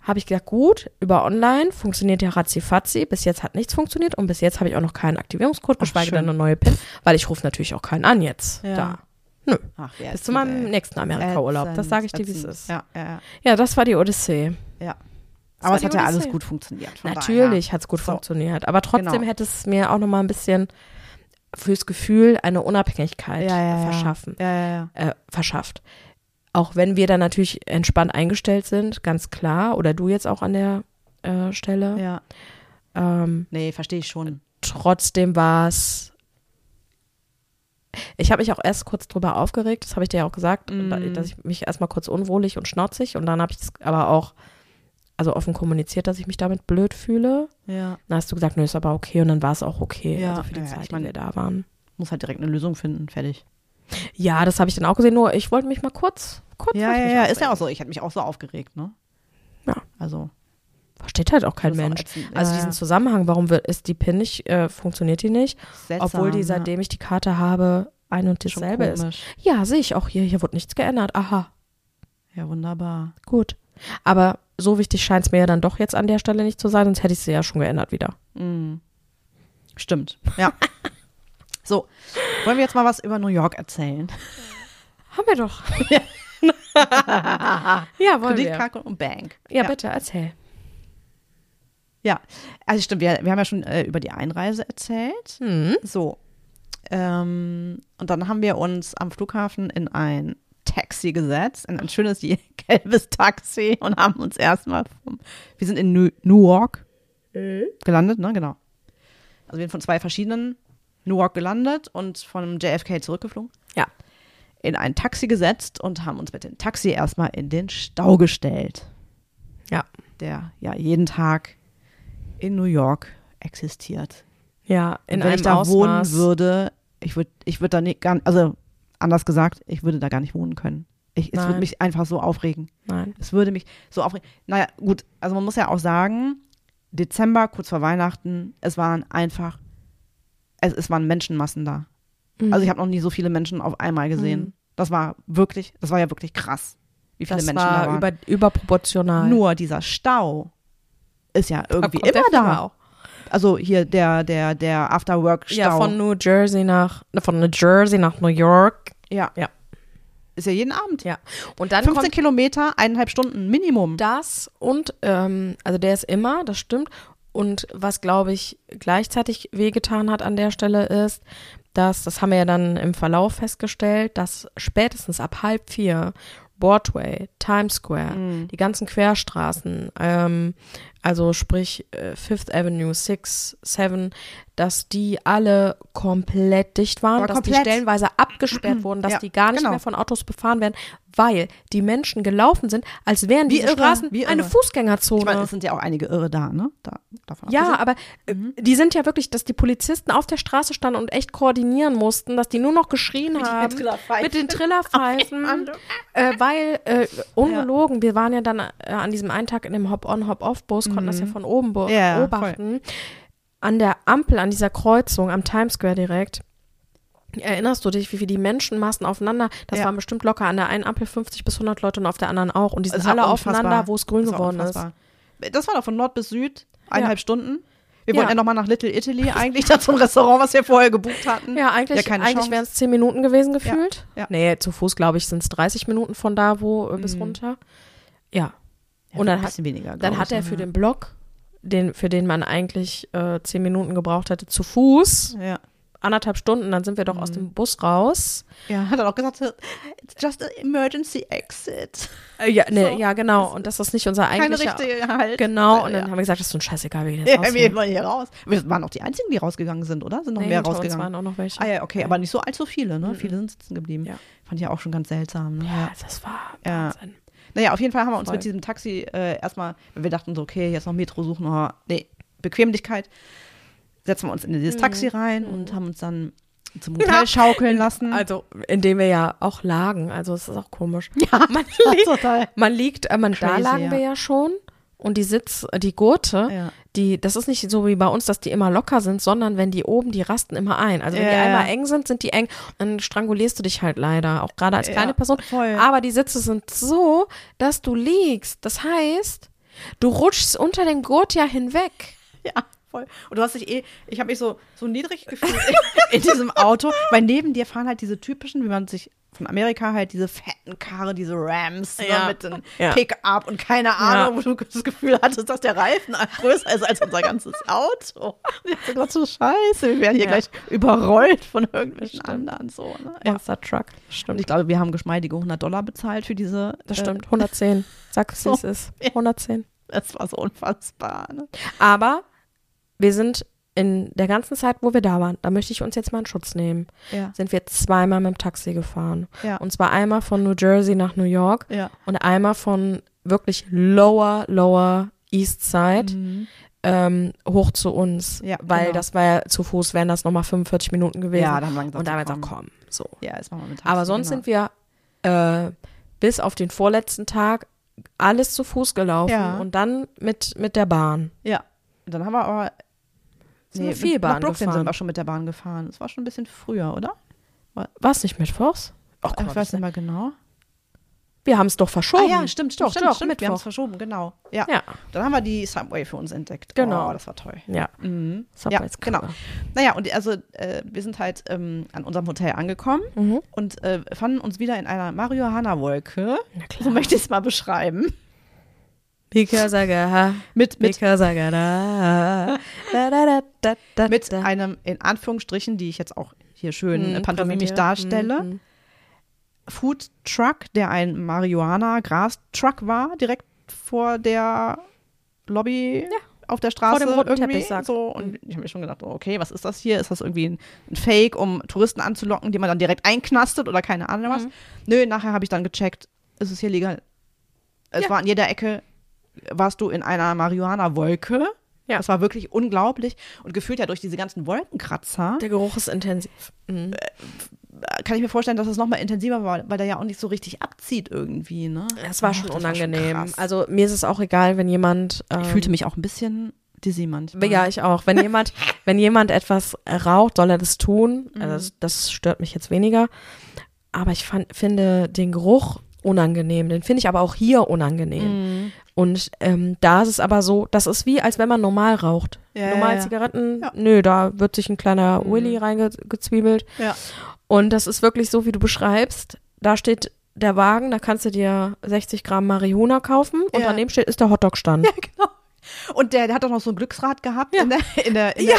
S2: Habe ich gesagt, gut, über online funktioniert ja ratzi Bis jetzt hat nichts funktioniert und bis jetzt habe ich auch noch keinen Aktivierungscode, geschweige denn eine neue PIN, weil ich rufe natürlich auch keinen an jetzt.
S1: Ja.
S2: Da. Nö.
S1: Ach, wer
S2: Bis zu meinem
S1: ey.
S2: nächsten Amerika-Urlaub. Das sage ich dir, wie es ist.
S1: Ja, ja, ja.
S2: Ja, das war die Odyssee.
S1: ja.
S2: Das
S1: Aber es hat ja alles gut funktioniert.
S2: Natürlich hat es gut
S1: So.
S2: funktioniert, aber trotzdem
S1: Genau.
S2: hätte es mir auch noch mal ein bisschen fürs Gefühl eine Unabhängigkeit.
S1: Ja, ja, ja.
S2: verschaffen,
S1: Ja, ja, ja.
S2: äh, verschafft. Auch wenn wir dann natürlich entspannt eingestellt sind, ganz klar, oder du jetzt auch an der äh, Stelle.
S1: Ja.
S2: Ähm,
S1: Nee, verstehe ich schon.
S2: trotzdem war es. Ich habe mich auch erst kurz drüber aufgeregt, das habe ich dir ja auch gesagt,
S1: Mm.
S2: da- dass ich mich erstmal kurz unwohlig und schnauzig und dann habe ich es aber auch also offen kommuniziert, dass ich mich damit blöd fühle.
S1: Ja.
S2: Dann hast du gesagt, nö, ist aber okay und dann war es auch okay,
S1: Ja,
S2: also für die
S1: ja,
S2: Zeit,
S1: ich mein-
S2: die wir da waren.
S1: Muss halt direkt eine Lösung finden. Fertig.
S2: Ja, das habe ich dann auch gesehen, nur ich wollte mich mal kurz, kurz
S1: Ja, ja, ja. Ist ja auch so. Ich hätte mich auch so aufgeregt, ne?
S2: Ja.
S1: Also.
S2: Versteht halt auch kein
S1: auch
S2: Mensch.
S1: ätzend.
S2: Also
S1: Ja,
S2: diesen
S1: ja.
S2: Zusammenhang, warum wird, ist die PIN nicht, äh, funktioniert die nicht,
S1: Seltsam,
S2: obwohl die,
S1: ja.
S2: seitdem ich die Karte habe, ein und dasselbe ist. Ja, sehe ich auch hier. Hier wurde nichts geändert. Aha,
S1: Ja, wunderbar.
S2: gut. Aber so wichtig scheint es mir ja dann doch jetzt an der Stelle nicht zu sein, sonst hätte ich sie ja schon geändert wieder.
S1: Mhm. Stimmt. Ja. so. Wollen wir jetzt mal was über New York erzählen?
S2: Haben wir doch. ja, wollen wir.
S1: Kreditkarte und Bank.
S2: Ja, bitte, erzähl.
S1: Ja, also stimmt, wir, wir haben ja schon äh, über die Einreise erzählt.
S2: Hm.
S1: So. Ähm, und dann haben wir uns am Flughafen in ein Taxi gesetzt, in ein schönes gelbes Taxi und haben uns erstmal vom, wir sind in New Newark gelandet, ne, genau. Also wir sind von zwei verschiedenen Newark gelandet und von JFK zurückgeflogen.
S2: Ja.
S1: In ein Taxi gesetzt und haben uns mit dem Taxi erstmal in den Stau gestellt.
S2: Ja.
S1: Der ja jeden Tag in New York existiert.
S2: Ja, in
S1: Und wenn
S2: einem
S1: ich da
S2: Ausmaß.
S1: wohnen würde, ich würde ich würd da nicht gar also anders gesagt, ich würde da gar nicht wohnen können. Ich, es würde mich einfach so aufregen.
S2: Nein.
S1: Es würde mich so aufregen. Naja, gut, also man muss ja auch sagen, Dezember, kurz vor Weihnachten, es waren einfach, es, es waren Menschenmassen da.
S2: Mhm.
S1: Also ich habe noch nie so viele Menschen auf einmal gesehen.
S2: Mhm.
S1: Das war wirklich, das war ja wirklich krass, wie viele
S2: das
S1: Menschen da
S2: war
S1: waren.
S2: über, überproportional.
S1: Nur dieser Stau ist ja irgendwie immer da.
S2: auch.
S1: Also hier der, der, der After-Work-Stau.
S2: Ja, von New Jersey nach, von New Jersey nach New York.
S1: Ja.
S2: Ja.
S1: Ist ja jeden Abend.
S2: Ja. Und dann
S1: 15
S2: kommt
S1: Kilometer, eineinhalb Stunden Minimum.
S2: das und, ähm, also der ist immer, das stimmt. Und was, glaube ich, gleichzeitig wehgetan hat an der Stelle ist, dass, das haben wir ja dann im Verlauf festgestellt, dass spätestens ab halb vier Broadway, Times Square,
S1: Mhm.
S2: die ganzen Querstraßen, ähm, also sprich äh, Fifth Avenue, Six, Seven, dass die alle komplett dicht waren,
S1: Aber
S2: dass die
S1: komplett.
S2: stellenweise abgesperrt wurden, dass
S1: Ja,
S2: die gar nicht
S1: genau.
S2: mehr von Autos befahren werden, weil die Menschen gelaufen sind, als wären
S1: irre,
S2: Straßen
S1: wie
S2: eine. Fußgängerzone.
S1: Ich meine, es sind ja auch einige Irre da, ne? Da, davon
S2: ja, aber äh, die sind ja wirklich, dass die Polizisten auf der Straße standen und echt koordinieren mussten, dass die nur noch geschrien haben
S1: Trillerpfeifen.
S2: mit den Trillerpfeifen, äh, weil äh, ungelogen, wir waren ja dann äh, an diesem einen Tag in dem Hop-on, Hop-off-Bus, konnten das ja von oben
S1: Ja,
S2: beobachten. An der Ampel an dieser Kreuzung am Times Square direkt. Erinnerst du dich, wie viel die Menschenmassen aufeinander, das
S1: Ja.
S2: waren bestimmt locker an der einen Ampel 50 bis 100 Leute und auf der anderen auch. Und die sind alle
S1: unfassbar.
S2: aufeinander, wo es grün
S1: Das
S2: geworden ist.
S1: Das war doch von Nord bis Süd, eineinhalb Stunden. Wir
S2: Ja.
S1: wollten ja nochmal nach Little Italy eigentlich, da zum Restaurant, was wir vorher gebucht hatten.
S2: Ja, eigentlich,
S1: Ja,
S2: eigentlich wären es 10 Minuten gewesen gefühlt.
S1: ja.
S2: Nee, zu Fuß, glaube ich, sind es 30 Minuten von da, wo äh, bis
S1: Mhm.
S2: runter. Ja.
S1: Ja,
S2: Und dann hat,
S1: weniger.
S2: dann hat er für
S1: ja.
S2: den Block, den, für den man eigentlich äh, 10 Minuten gebraucht hätte, zu Fuß,
S1: Ja.
S2: anderthalb Stunden, dann sind wir doch aus
S1: Mhm.
S2: dem Bus raus.
S1: ja, hat er auch gesagt, it's just an emergency exit.
S2: Äh, ja, ne,
S1: So.
S2: ja, genau. Und das nicht unser
S1: Keine
S2: eigentlicher...
S1: richtige halt.
S2: Genau, und dann haben wir gesagt, das ist so ein Scheißegal, wir gehen jetzt
S1: Ja,
S2: raus.
S1: wir wollen hier raus. Wir waren auch die Einzigen, die rausgegangen sind, oder? Sind noch
S2: Nee,
S1: mehr rausgegangen?
S2: waren auch noch welche.
S1: Ah ja, okay, aber nicht so allzu viele, ne?
S2: Mhm.
S1: Viele sind sitzen geblieben. Fand ich ja auch schon ganz seltsam. Ne?
S2: Ja, das war
S1: Ja.
S2: Wahnsinn.
S1: Naja, auf jeden Fall haben wir uns
S2: Voll.
S1: mit diesem Taxi äh, erstmal, wir dachten so, okay, jetzt noch Metro suchen, aber nee, Bequemlichkeit. Setzen wir uns in dieses
S2: Mhm.
S1: Taxi rein und haben uns dann zum Hotel schaukeln lassen.
S2: Also, indem wir ja auch lagen, also es ist auch komisch.
S1: ja,
S2: Man liegt,
S1: total.
S2: man liegt äh, man, da
S1: Crazy,
S2: lagen
S1: ja.
S2: wir ja schon und die Sitz, äh, die Gurte,
S1: Ja.
S2: Die, das ist nicht so wie bei uns, dass die immer locker sind, sondern wenn die oben, die rasten immer ein. Also wenn
S1: Ja,
S2: die
S1: ja.
S2: einmal eng sind, sind die eng, dann strangulierst du dich halt leider, auch gerade als
S1: Ja,
S2: kleine Person.
S1: voll.
S2: Aber die Sitze sind so, dass du liegst. Das heißt, du rutschst unter dem Gurt ja hinweg.
S1: Ja, voll. Und du hast dich eh, ich habe mich so, so niedrig gefühlt in diesem Auto, weil neben dir fahren halt diese typischen, wie man sich von Amerika halt diese fetten Karre, diese Rams
S2: Ja.
S1: ne, mit dem
S2: Ja.
S1: Pickup und keine Ahnung, wo du das Gefühl hattest, dass der Reifen größer ist als unser ganzes Auto. Und ich hab so scheiße, wir werden hier
S2: Ja.
S1: gleich überrollt von irgendwelchen
S2: Stimmt.
S1: anderen. So, ne? ja.
S2: Monster Truck.
S1: Und
S2: Stimmt.
S1: ich glaube, wir haben geschmeidige 100 Dollar bezahlt für diese.
S2: Das
S1: äh,
S2: stimmt. 110. Sag es, wie
S1: So.
S2: es ist.
S1: Ja.
S2: 110.
S1: Das war so unfassbar. Ne?
S2: Aber wir sind in der ganzen Zeit, wo wir da waren, da möchte ich uns jetzt mal in Schutz nehmen,
S1: Ja.
S2: sind wir zweimal mit dem Taxi gefahren.
S1: Ja.
S2: Und zwar einmal von New Jersey nach New York
S1: Ja.
S2: und einmal von wirklich lower, lower East Side
S1: Mhm.
S2: ähm, hoch zu uns. Weil
S1: genau.
S2: das war ja zu Fuß, wären das nochmal 45 Minuten gewesen.
S1: Ja, dann haben wir gesagt,
S2: und da haben wir
S1: komm.
S2: gesagt, komm, so.
S1: Ja, jetzt machen wir mit Taxi,
S2: Aber sonst
S1: genau.
S2: sind wir äh, bis auf den vorletzten Tag alles zu Fuß gelaufen und dann mit, mit der Bahn.
S1: Ja. Dann haben wir aber.
S2: Sind wir viel
S1: mit-
S2: Bahn
S1: Brooklyn
S2: gefahren.
S1: sind wir schon mit der Bahn gefahren. Es war schon ein bisschen früher, oder?
S2: War es nicht Mittwochs? Ach,
S1: ich weiß nicht mehr genau.
S2: Wir haben es doch verschoben.
S1: Ah ja, stimmt, stimmt,
S2: Doch,
S1: stimmt,
S2: doch,
S1: stimmt. Wir haben es verschoben, genau. Ja.
S2: Ja,
S1: Dann haben wir die Subway für uns entdeckt.
S2: Genau.
S1: Oh, das war toll.
S2: ja.
S1: Mhm.
S2: Subway
S1: Ja,
S2: ist
S1: genau. Naja, und also äh, wir sind halt ähm, an unserem Hotel angekommen
S2: Mhm.
S1: und äh, fanden uns wieder in einer Marihuana-Wolke.
S2: Na
S1: So möchte ich es mal beschreiben.
S2: Because I got,
S1: Mit, mit,
S2: because I got, da, da, da,
S1: mit einem, in Anführungsstrichen, die ich jetzt auch hier schön äh,
S2: Mhm,
S1: pantomimisch darstelle,
S2: Mhm.
S1: Food Truck, der ein Marihuana-Gras-Truck war, direkt vor der Lobby auf der Straße
S2: dem roten
S1: irgendwie. So. Und ich habe mir schon gedacht, oh, okay, was ist das hier? Ist das irgendwie ein, ein Fake, um Touristen anzulocken, die man dann direkt einknastet oder keine Ahnung was?
S2: Mhm.
S1: Nö, nachher habe ich dann gecheckt, es ist hier legal. Es
S2: Ja.
S1: war an jeder Ecke, warst du in einer Marihuana-Wolke.
S2: Ja.
S1: Das war wirklich unglaublich. Und gefühlt ja durch diese ganzen Wolkenkratzer
S2: Der Geruch ist intensiv. Mhm.
S1: kann ich mir vorstellen, dass es nochmal intensiver war, weil der ja auch nicht so richtig abzieht irgendwie, ne?
S2: Das war schon
S1: das
S2: unangenehm.
S1: krass.
S2: also mir ist es auch egal, wenn jemand. Ähm,
S1: ich fühlte mich auch ein bisschen dizzy manchmal.
S2: Ja, ich auch. Wenn jemand, wenn jemand etwas raucht, soll er das tun.
S1: Mhm.
S2: Also das, das stört mich jetzt weniger. Aber ich fand, finde den Geruch unangenehm. Den finde ich aber auch hier unangenehm.
S1: Mhm.
S2: Und ähm, da ist es aber so, das ist wie, als wenn man normal raucht.
S1: Ja,
S2: normal
S1: ja, ja.
S2: Zigaretten,
S1: Ja.
S2: nö, da wird sich ein kleiner
S1: Mhm.
S2: Willy reingezwiebelt.
S1: Ja.
S2: Und das ist wirklich so, wie du beschreibst. Da steht der Wagen, da kannst du dir 60 Gramm Marihuana kaufen und
S1: Ja.
S2: daneben steht, ist der Hotdog-Stand.
S1: Ja, genau. Und der, der hat doch noch so ein Glücksrad gehabt, in der, in der, in der,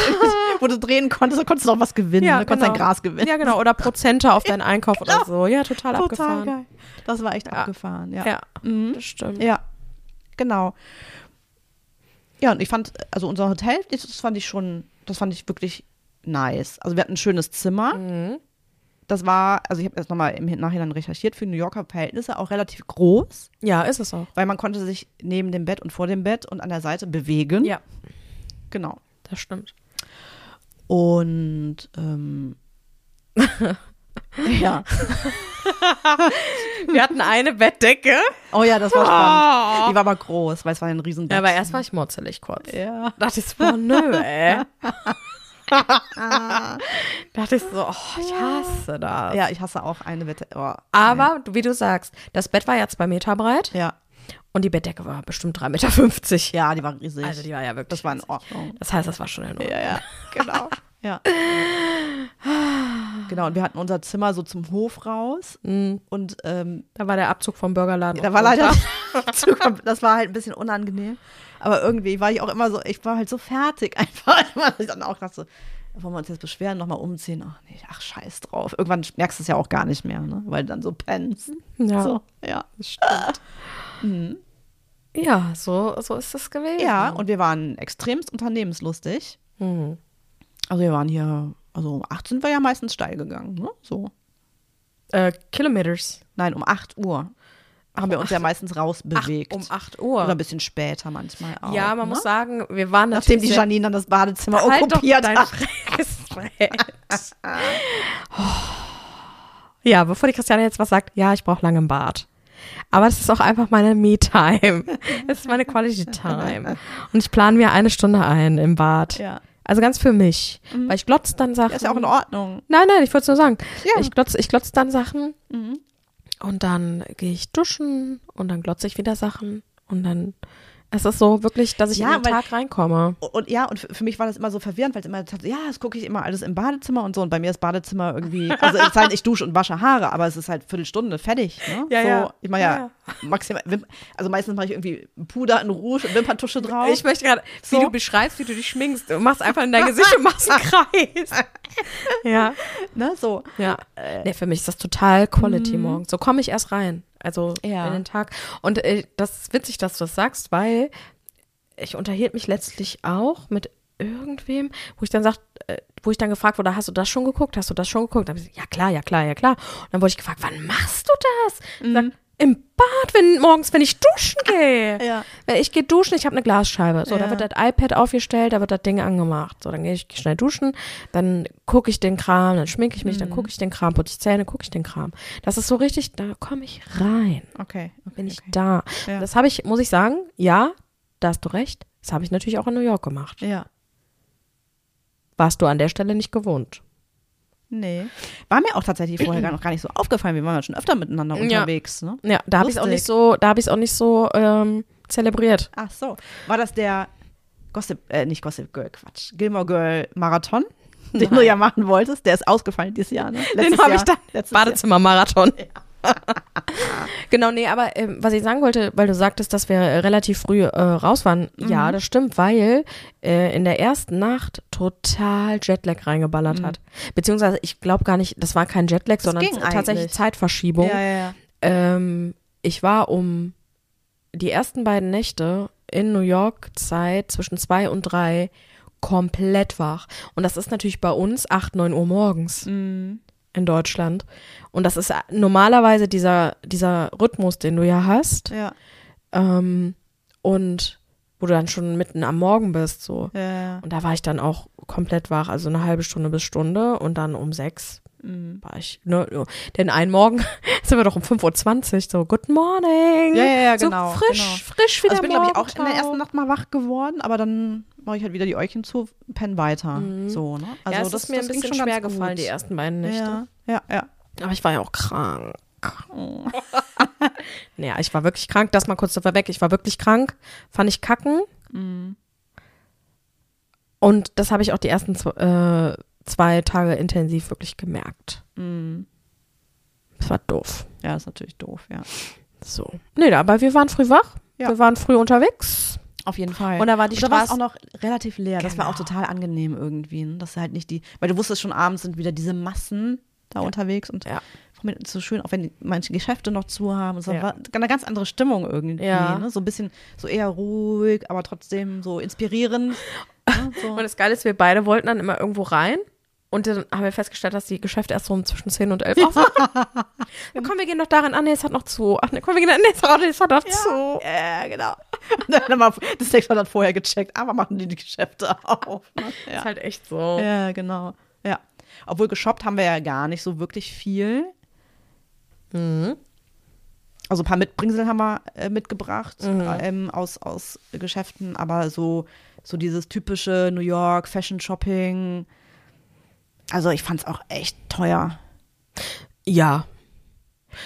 S1: wo du drehen konntest, da konntest du noch was gewinnen,
S2: Ja,
S1: da konntest
S2: genau.
S1: dein Gras gewinnen.
S2: Ja, genau. Oder Prozente auf deinen Einkauf oder so. Ja, total,
S1: Total
S2: abgefahren.
S1: geil. Das war echt
S2: Ja.
S1: abgefahren, ja.
S2: Ja,
S1: Mhm.
S2: das stimmt.
S1: Ja, genau. Ja, und ich fand, also unser Hotel, das fand ich schon, das fand ich wirklich nice. Also wir hatten ein schönes Zimmer.
S2: Mhm.
S1: Das war, also ich habe jetzt nochmal im Nachhinein recherchiert, für New Yorker Verhältnisse auch relativ groß,
S2: Ja, ist es auch.
S1: weil man konnte sich neben dem Bett und vor dem Bett und an der Seite bewegen.
S2: Ja,
S1: Genau.
S2: das stimmt.
S1: Und ähm, ja.
S2: Wir hatten eine Bettdecke.
S1: Oh ja, das war spannend. Die war aber groß, weil es war ein riesen
S2: Ja, aber erst war ich motzelig kurz.
S1: Ja.
S2: dachte ich so, boah, nö, ey. dachte ich so, oh, ich hasse das.
S1: Ja, ich hasse auch eine Wette. Oh,
S2: Aber, wie du sagst, das Bett war ja zwei Meter breit
S1: ja.
S2: und die Bettdecke war bestimmt 3,50 Meter.
S1: Ja, die war riesig.
S2: Also die war ja wirklich.
S1: das war in. Ordnung.
S2: Das heißt, das war schon in Ordnung.
S1: Ja, ja, genau. ja. Genau, und wir hatten unser Zimmer so zum Hof raus
S2: Mhm.
S1: und ähm,
S2: Da war der Abzug vom Burgerladen.
S1: da war leider,
S2: runter.
S1: das war halt ein bisschen unangenehm. Aber irgendwie war ich auch immer so, ich war halt so fertig einfach. Ich dann auch dachte, so, wollen wir uns jetzt beschweren, nochmal umziehen? Ach nee, ach scheiß drauf. Irgendwann merkst du es ja auch gar nicht mehr, ne? weil du dann so pennst.
S2: Ja,
S1: So, ja.
S2: ja so, so ist es gewesen.
S1: Ja, und wir waren extremst unternehmenslustig.
S2: Mhm.
S1: Also wir waren hier, also um 8 sind wir ja meistens steil gegangen, ne? So.
S2: Äh, Kilometers.
S1: Nein, um 8 Uhr haben wir uns ja meistens rausbewegt.
S2: Ach, um 8 Uhr.
S1: Oder ein bisschen später manchmal auch.
S2: ja, man
S1: ne?
S2: muss sagen, wir waren
S1: Nachdem die Janine dann das Badezimmer
S2: Halt
S1: okkupiert hat.
S2: Fressbrett. Ja, bevor die Christiane jetzt was sagt, ja, ich brauche lange im Bad. Aber es ist auch einfach meine Me-Time. Es ist meine Quality Time. Und ich plane mir eine Stunde ein im Bad.
S1: Ja.
S2: Also ganz für mich. Weil ich glotze dann Sachen.
S1: Das ist ja auch in Ordnung.
S2: Nein, nein, ich wollte es nur sagen.
S1: Ja.
S2: Ich glotze ich glotz dann Sachen
S1: Mhm.
S2: und dann gehe ich duschen und dann glotze ich wieder Sachen und dann es ist so wirklich, dass ich
S1: Ja,
S2: in den
S1: weil-
S2: Tag reinkomme.
S1: Und ja, und für mich war das immer so verwirrend, weil es immer, ja, das gucke ich immer alles im Badezimmer und so. Und bei mir ist Badezimmer irgendwie, also es halt, ich dusche und wasche Haare, aber es ist halt Viertelstunde fertig. Ne?
S2: Ja,
S1: so,
S2: ja.
S1: Ich mache ja,
S2: Ja,
S1: maximal, also meistens mache ich irgendwie Puder, ein Rouge, Wimperntusche drauf.
S2: Ich möchte gerade, wie
S1: So.
S2: du beschreibst, wie du dich schminkst. Du machst einfach in dein Gesicht und machst einen Kreis. ja,
S1: ne, so.
S2: ja. Nee, für mich ist das total Quality morgens. So komme ich erst rein. Also
S1: Ja.
S2: in den Tag. Und äh, das ist witzig, dass du das sagst, weil ich unterhielt mich letztlich auch mit irgendwem, wo ich dann sag, äh, wo ich dann gefragt wurde, hast du das schon geguckt? Hast du das schon geguckt? Dann ich gesagt, ja klar, ja klar, ja klar. Und dann wurde ich gefragt, wann machst du das? Ich Sag, im Bad, wenn morgens, wenn ich duschen gehe.
S1: Ja.
S2: Wenn ich gehe duschen, ich habe eine Glasscheibe. So, da
S1: Ja.
S2: wird das iPad aufgestellt, da wird das Ding angemacht. So, dann gehe ich schnell duschen, dann gucke ich den Kram, dann schminke ich mich,
S1: Mhm.
S2: dann gucke ich den Kram, putze ich Zähne, gucke ich den Kram. Das ist so richtig, da komme ich rein,
S1: Okay. okay
S2: bin ich
S1: okay.
S2: da.
S1: Ja.
S2: Das habe ich, muss ich sagen, ja, da hast du recht. Das habe ich natürlich auch in New York gemacht.
S1: Ja.
S2: Warst du an der Stelle nicht gewohnt.
S1: Nee. War mir auch tatsächlich vorher gar noch gar nicht so aufgefallen. Wir waren ja schon öfter miteinander
S2: Ja.
S1: unterwegs, ne?
S2: Ja, da habe ich auch
S1: Lustig.
S2: nicht so, da habe ich es auch nicht so ähm, zelebriert.
S1: Ach so. War das der Gossip, äh, nicht Gossip Girl, Quatsch. Gilmore Girl Marathon, den du ja machen wolltest? Der ist ausgefallen dieses Jahr, ne?
S2: Den habe ich dann.
S1: Letztes Jahr.
S2: Genau, nee, aber ähm, was ich sagen wollte, weil du sagtest, dass wir äh, relativ früh äh, raus waren.
S1: Mhm.
S2: Ja, das stimmt, weil äh, in der ersten Nacht total Jetlag reingeballert hat. Beziehungsweise, ich glaube gar nicht, das war kein Jetlag, sondern
S1: Mhm. ging
S2: tatsächlich
S1: eigentlich.
S2: Zeitverschiebung.
S1: Ja, ja, ja.
S2: Ähm, ich war um die ersten beiden Nächte in New York Zeit zwischen zwei und drei komplett wach. Und das ist natürlich bei uns 8, 9 Uhr morgens
S1: Mhm.
S2: In Deutschland. Und das ist normalerweise dieser, dieser Rhythmus, den du ja hast.
S1: Ja,
S2: Ähm, und wo du dann schon mitten am Morgen bist, so.
S1: ja.
S2: Und da war ich dann auch komplett wach, also eine halbe Stunde bis Stunde und dann um sechs
S1: Mhm.
S2: war ich, ne, denn einen Morgen sind wir doch um 5.20 Uhr so, good morning.
S1: Ja, ja, ja,
S2: so
S1: genau,
S2: frisch,
S1: genau.
S2: frisch wieder
S1: Also ich bin, glaube ich, auch in der ersten Nacht mal wach geworden, aber dann mache ich halt wieder die Äugchen zu, penn weiter. So, ne? Also
S2: ja,
S1: das
S2: ist mir ein
S1: das ging
S2: bisschen
S1: schon
S2: schwer gefallen, die ersten beiden Nächte.
S1: Ja, ja, ja.
S2: Aber ich war ja auch krank.
S1: Oh.
S2: Ja, ich war wirklich krank. Das mal kurz so vorweg. Ich war wirklich krank. Fand ich kacken.
S1: Mhm.
S2: Und das habe ich auch die ersten äh, zwei Tage intensiv wirklich gemerkt.
S1: Mhm.
S2: Das war doof.
S1: Ja, ist natürlich doof, ja.
S2: So. Nee, aber wir waren früh wach.
S1: Ja.
S2: Wir waren früh unterwegs.
S1: Auf jeden Fall.
S2: Und da war die
S1: Und da
S2: Straße-
S1: auch noch relativ leer. Das war auch
S2: Genau.
S1: total angenehm irgendwie. Ne? Dass halt nicht die, weil du wusstest schon abends sind wieder diese Massen da unterwegs und
S2: Ja.
S1: so schön, auch wenn manche Geschäfte noch zu haben. So
S2: Ja.
S1: war eine ganz andere Stimmung irgendwie.
S2: Ja.
S1: Ne? So ein bisschen, so eher ruhig, aber trotzdem so inspirierend. ne? so.
S2: Und das Geile ist, wir beide wollten dann immer irgendwo rein. Und dann haben wir festgestellt, dass die Geschäfte erst so um zwischen 10 und 11 auf haben. ja, komm, wir gehen doch darin. Ah, nee, es hat noch zu. Ach, nee, komm, wir gehen da. Nee, es hat, es hat noch zu.
S1: Ja, genau. dann haben wir das nächste Mal dann vorher gecheckt, aber machen die die Geschäfte auf. Ne? Ja.
S2: Ist halt echt so.
S1: ja, genau. Ja. Obwohl geshoppt haben wir ja gar nicht so wirklich viel.
S2: Mhm.
S1: Also ein paar Mitbringsel haben wir äh, mitgebracht
S2: Mhm.
S1: ähm, aus, aus Geschäften, aber so, so dieses typische New York Fashion Shopping. Also ich fand es auch echt teuer.
S2: Ja.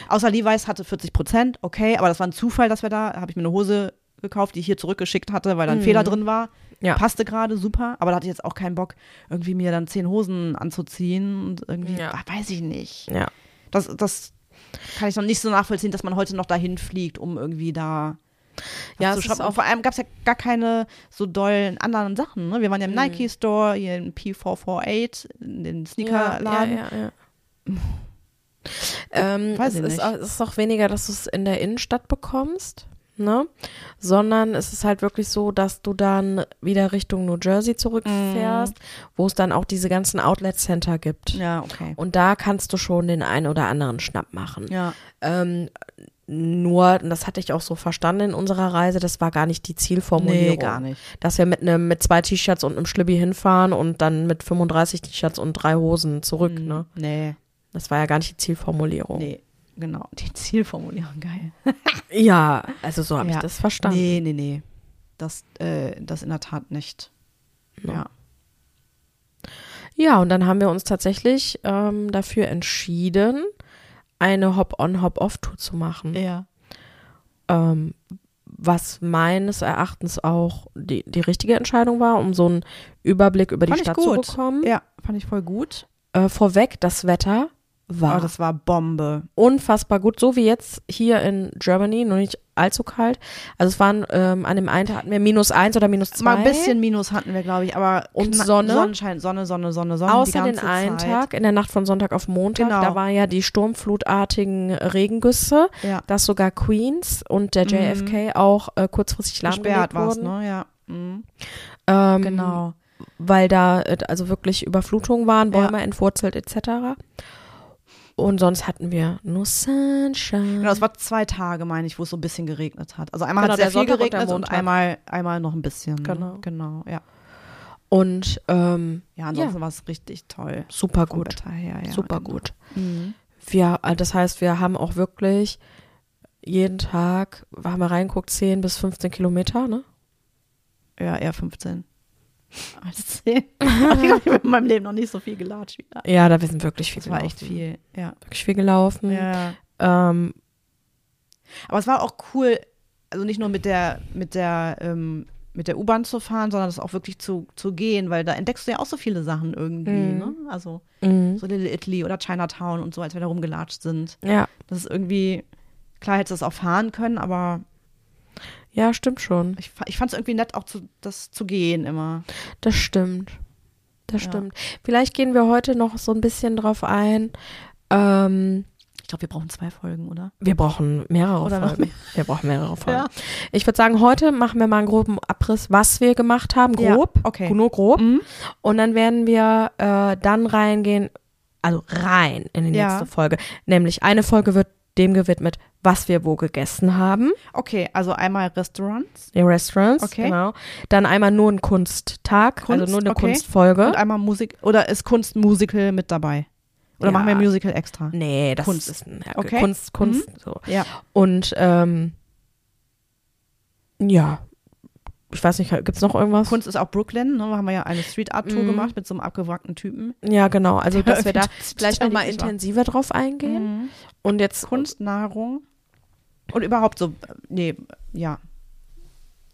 S1: Außer Levi's hatte 40 Prozent, okay, aber das war ein Zufall, dass wir da, habe ich mir eine Hose gekauft, die ich hier zurückgeschickt hatte, weil da ein
S2: Mhm.
S1: Fehler drin war.
S2: Ja.
S1: Passte gerade super, aber da hatte ich jetzt auch keinen Bock, irgendwie mir dann zehn Hosen anzuziehen und irgendwie,
S2: Ja.
S1: ach, weiß ich nicht.
S2: Ja.
S1: Das, das kann ich noch nicht so nachvollziehen, dass man heute noch dahin fliegt, um irgendwie da
S2: Ja, es ist auch-
S1: vor allem gab es ja gar keine so dollen anderen Sachen. Ne? Wir waren ja
S2: Mhm.
S1: im Nike Store, hier im P448, in den
S2: Ja,
S1: Sneakerladen.
S2: ja, ja, ja. ähm,
S1: Weiß
S2: es,
S1: ich
S2: ist,
S1: nicht.
S2: auch- es ist auch weniger, dass du es in der Innenstadt bekommst, ne? Sondern es ist halt wirklich so, dass du dann wieder Richtung New Jersey zurückfährst, wo es dann auch diese ganzen Outlet Center gibt.
S1: Ja, okay.
S2: Und da kannst du schon den einen oder anderen Schnapp machen.
S1: Ja.
S2: Ähm, nur, und das hatte ich auch so verstanden in unserer Reise, das war gar nicht die Zielformulierung.
S1: Nee, gar nicht.
S2: Dass wir mit einem mit zwei T-Shirts und einem Schlibbi hinfahren und dann mit 35 T-Shirts und drei Hosen zurück, ne?
S1: Nee,
S2: Das war ja gar nicht die Zielformulierung.
S1: nee, genau. Die Zielformulierung, geil.
S2: Ja, also so habe
S1: Ja.
S2: ich das verstanden.
S1: Nee, nee, nee. Das, äh, das in der Tat nicht. Ja.
S2: Ja, und dann haben wir uns tatsächlich ähm, dafür entschieden, eine Hop-on, Hop-off-Tour zu machen.
S1: Ja.
S2: Ähm, was meines Erachtens auch die, die richtige Entscheidung war, um so einen Überblick über
S1: Fand
S2: die Stadt
S1: gut.
S2: zu bekommen.
S1: Ja, fand ich voll gut.
S2: Äh, vorweg, das Wetter war
S1: Oh, das war Bombe.
S2: unfassbar gut, so wie jetzt hier in Germany, nur nicht allzu kalt. Also es waren, ähm, an dem einen Tag hatten wir minus eins oder minus zwei.
S1: Mal ein bisschen Minus hatten wir, glaube ich, aber
S2: Und Sonne?
S1: Sonnenschein, Sonne, Sonne, Sonne, Sonne.
S2: Außer den einen
S1: Zeit.
S2: Tag, in der Nacht von Sonntag auf Montag,
S1: Genau.
S2: da war ja die sturmflutartigen Regengüsse,
S1: Ja.
S2: dass sogar Queens und der
S1: Mhm.
S2: JFK auch äh, kurzfristig lahmgelegt
S1: es,
S2: wurden.
S1: ne? Ja. Mhm.
S2: Ähm,
S1: Genau.
S2: Weil da äh, also wirklich Überflutungen waren,
S1: Ja.
S2: Bäume entwurzelt etc. Und sonst hatten wir nur Sunshine.
S1: Genau, es war zwei Tage, meine ich, wo es so ein bisschen geregnet hat. Also einmal
S2: Genau,
S1: hat es sehr viel
S2: Sonntag und
S1: geregnet und,
S2: Montag.
S1: einmal, einmal noch ein bisschen. ne?
S2: Genau.
S1: Genau, ja.
S2: Und ähm,
S1: Ja, ansonsten war es richtig toll.
S2: super gut.
S1: Wetter her, ja.
S2: super
S1: genau.
S2: gut.
S1: Mhm.
S2: Wir, äh, das heißt, wir haben auch wirklich jeden Tag, haben wir reinguckt, 10 bis 15 Kilometer, ne?
S1: Ja, eher 15. Als 10. ich habe in meinem Leben noch nicht so viel gelatscht wieder.
S2: Ja, da wir sind wirklich viel
S1: Das war echt
S2: gelaufen.
S1: viel, ja.
S2: Wirklich viel gelaufen.
S1: ja.
S2: Ähm,
S1: Aber es war auch cool, also nicht nur mit der, mit der, ähm, mit der U-Bahn zu fahren, sondern das auch wirklich zu, zu gehen, weil da entdeckst du ja auch so viele Sachen irgendwie,
S2: Mhm.
S1: ne? Also
S2: mh,
S1: so Little Italy oder Chinatown und so, als wir da rumgelatscht sind.
S2: ja,
S1: Das ist irgendwie, klar hättest du das auch fahren können, aber
S2: ja, stimmt schon.
S1: ich, ich fand es irgendwie nett, auch zu, das zu gehen immer.
S2: Das stimmt. Das
S1: Ja.
S2: stimmt. Vielleicht gehen wir heute noch so ein bisschen drauf ein. Ähm,
S1: Ich glaube, wir brauchen zwei Folgen, oder?
S2: wir brauchen mehrere
S1: Oder
S2: Folgen. Wir brauchen mehrere Folgen.
S1: Ja.
S2: Ich würde sagen, heute machen wir mal einen groben Abriss, was wir gemacht haben.
S1: Ja,
S2: Grob.
S1: okay.
S2: Nur grob.
S1: Mhm.
S2: Und dann werden wir äh, dann reingehen, also rein in die
S1: Ja.
S2: nächste Folge. Nämlich eine Folge wird dem gewidmet, was wir wo gegessen haben.
S1: Okay, also einmal Restaurants
S2: Die Restaurants,
S1: Okay.
S2: genau. Dann einmal nur ein Kunsttag, also
S1: Kunst,
S2: nur eine
S1: okay.
S2: Kunstfolge.
S1: und einmal Musik, oder ist Kunst Musical mit dabei? Oder
S2: Ja.
S1: machen wir Musical extra?
S2: nee, das
S1: Kunst.
S2: ist ein,
S1: Okay. Mhm.
S2: Kunst, Kunst, so.
S1: Ja.
S2: Und ähm, ja, ich weiß nicht, gibt's noch irgendwas?
S1: Kunst ist auch Brooklyn, ne? Da haben wir ja eine Street Art Tour
S2: Mhm.
S1: gemacht mit so einem abgewrackten Typen.
S2: Ja, genau. Also, dass wir da vielleicht nochmal intensiver drauf eingehen.
S1: Mhm.
S2: Und jetzt
S1: Kunst, Nahrung und überhaupt so, nee, ja,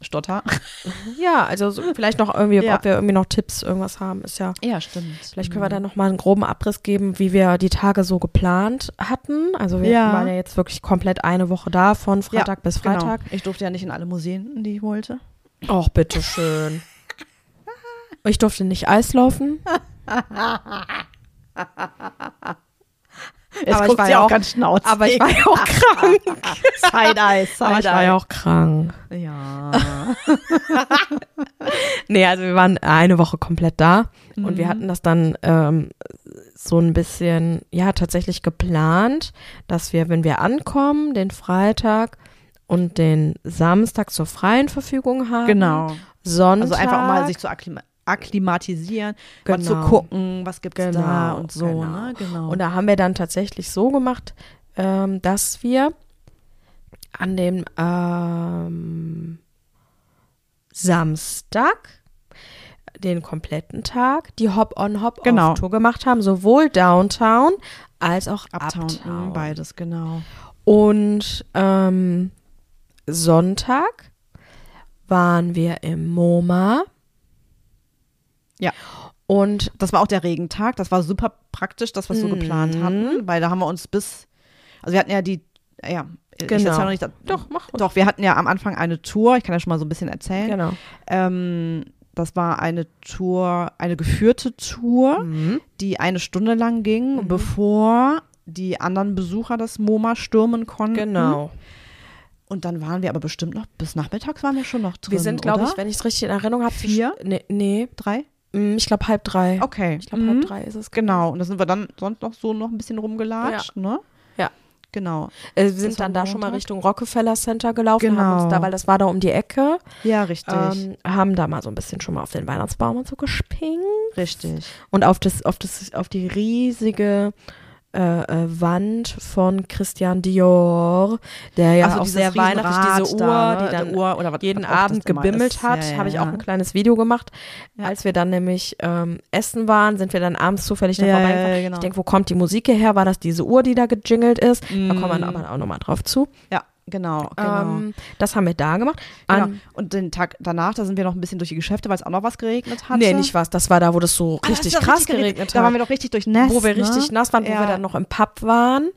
S1: Stotter.
S2: Ja, also so, vielleicht noch irgendwie,
S1: Ja.
S2: ob wir irgendwie noch Tipps, irgendwas haben, ist ja.
S1: Ja, stimmt.
S2: Vielleicht können wir da nochmal einen groben Abriss geben, wie wir die Tage so geplant hatten. Also wir
S1: Ja.
S2: waren ja jetzt wirklich komplett eine Woche da, von Freitag bis Freitag.
S1: Genau. Ich durfte ja nicht in alle Museen, die ich wollte.
S2: Och, bitteschön. Ich durfte nicht Eis laufen.
S1: Jetzt
S2: Aber ich
S1: guckt
S2: war
S1: sie
S2: ja
S1: auch
S2: auch-
S1: ganz schnauzig.
S2: Aber ich war ja auch krank.
S1: Side-Eye,
S2: Aber ich war ja auch krank.
S1: Ja.
S2: Nee, also wir waren eine Woche komplett da und wir
S1: Mhm.
S2: hatten das dann ähm, so ein bisschen, ja, tatsächlich geplant, dass wir, wenn wir ankommen, den Freitag und den Samstag zur freien Verfügung haben.
S1: Genau.
S2: Sonntag.
S1: Also einfach mal sich zu akklima akklimatisieren, mal zu
S2: Genau.
S1: gucken, was gibt's da
S2: Genau,
S1: und so,
S2: genau.
S1: ne? Genau.
S2: Und da haben wir dann tatsächlich so gemacht, ähm, dass wir an dem ähm, Samstag den kompletten Tag die Hop-on-Hop-off-Tour
S1: Genau.
S2: gemacht haben, sowohl Downtown als auch
S1: Uptown,
S2: Uptown.
S1: beides, genau.
S2: Und ähm, Sonntag waren wir im MoMA.
S1: Ja.
S2: Und
S1: Das war auch der Regentag. Das war super praktisch, dass wir es so
S2: Mhm.
S1: geplant hatten, weil da haben wir uns bis, also wir hatten ja die, ja,
S2: Genau.
S1: nicht,
S2: Doch, mach ruhig.
S1: Doch, wir hatten ja am Anfang eine Tour, ich kann ja schon mal so ein bisschen erzählen.
S2: genau.
S1: Ähm, das war eine Tour, eine geführte Tour,
S2: Mhm.
S1: die eine Stunde lang ging, bevor die anderen Besucher das MoMA stürmen konnten.
S2: Genau.
S1: Und dann waren wir aber bestimmt noch, bis nachmittags waren wir schon noch drin,
S2: Wir sind, glaube ich, wenn ich es richtig in Erinnerung habe,
S1: Vier?
S2: Nee, nee
S1: Drei?
S2: mm, ich glaube halb drei.
S1: Okay.
S2: Ich glaube
S1: Mhm.
S2: halb drei ist es.
S1: Genau, und da sind wir dann sonst noch so noch ein bisschen rumgelatscht, ne?
S2: Ja.
S1: Genau.
S2: Äh, wir
S1: Das
S2: sind
S1: war
S2: dann da schon mal? Richtung Rockefeller Center gelaufen, haben
S1: Genau.
S2: uns da, weil das war da um die Ecke,
S1: Ja, richtig.
S2: ähm, haben da mal so ein bisschen schon mal auf den Weihnachtsbaum und so gespinnt.
S1: richtig.
S2: Und auf das, auf das, auf die riesige äh, äh, Wand von Christian Dior, der ja
S1: Ach so,
S2: auch sehr weihnachtlich, diese Uhr,
S1: da, ne?
S2: die dann
S1: Uhr oder was-
S2: jeden
S1: auch
S2: Abend gebimmelt
S1: ist.
S2: hat,
S1: Ja, ja,
S2: habe ich auch
S1: ja.
S2: ein kleines Video gemacht. Als wir dann nämlich ähm, essen waren, sind wir dann abends zufällig da vorbeigefahren.
S1: genau.
S2: Ich denke, wo kommt die Musik hierher? War das diese Uhr, die da gejingelt ist? Da kommen wir
S1: Mm.
S2: aber auch nochmal drauf zu.
S1: Ja, genau, genau.
S2: Ähm, das haben wir da gemacht.
S1: genau.
S2: An,
S1: Und den Tag danach, da sind wir noch ein bisschen durch die Geschäfte, weil es auch noch was geregnet hatte.
S2: nee, nicht was. Das war da, wo das so
S1: Ah, das
S2: richtig
S1: doch
S2: krass
S1: richtig
S2: geregnet
S1: Da waren
S2: hat.
S1: wir doch richtig durchnässt.
S2: wo wir
S1: ne?
S2: richtig nass waren, wo
S1: Ja.
S2: wir dann noch im Pub waren.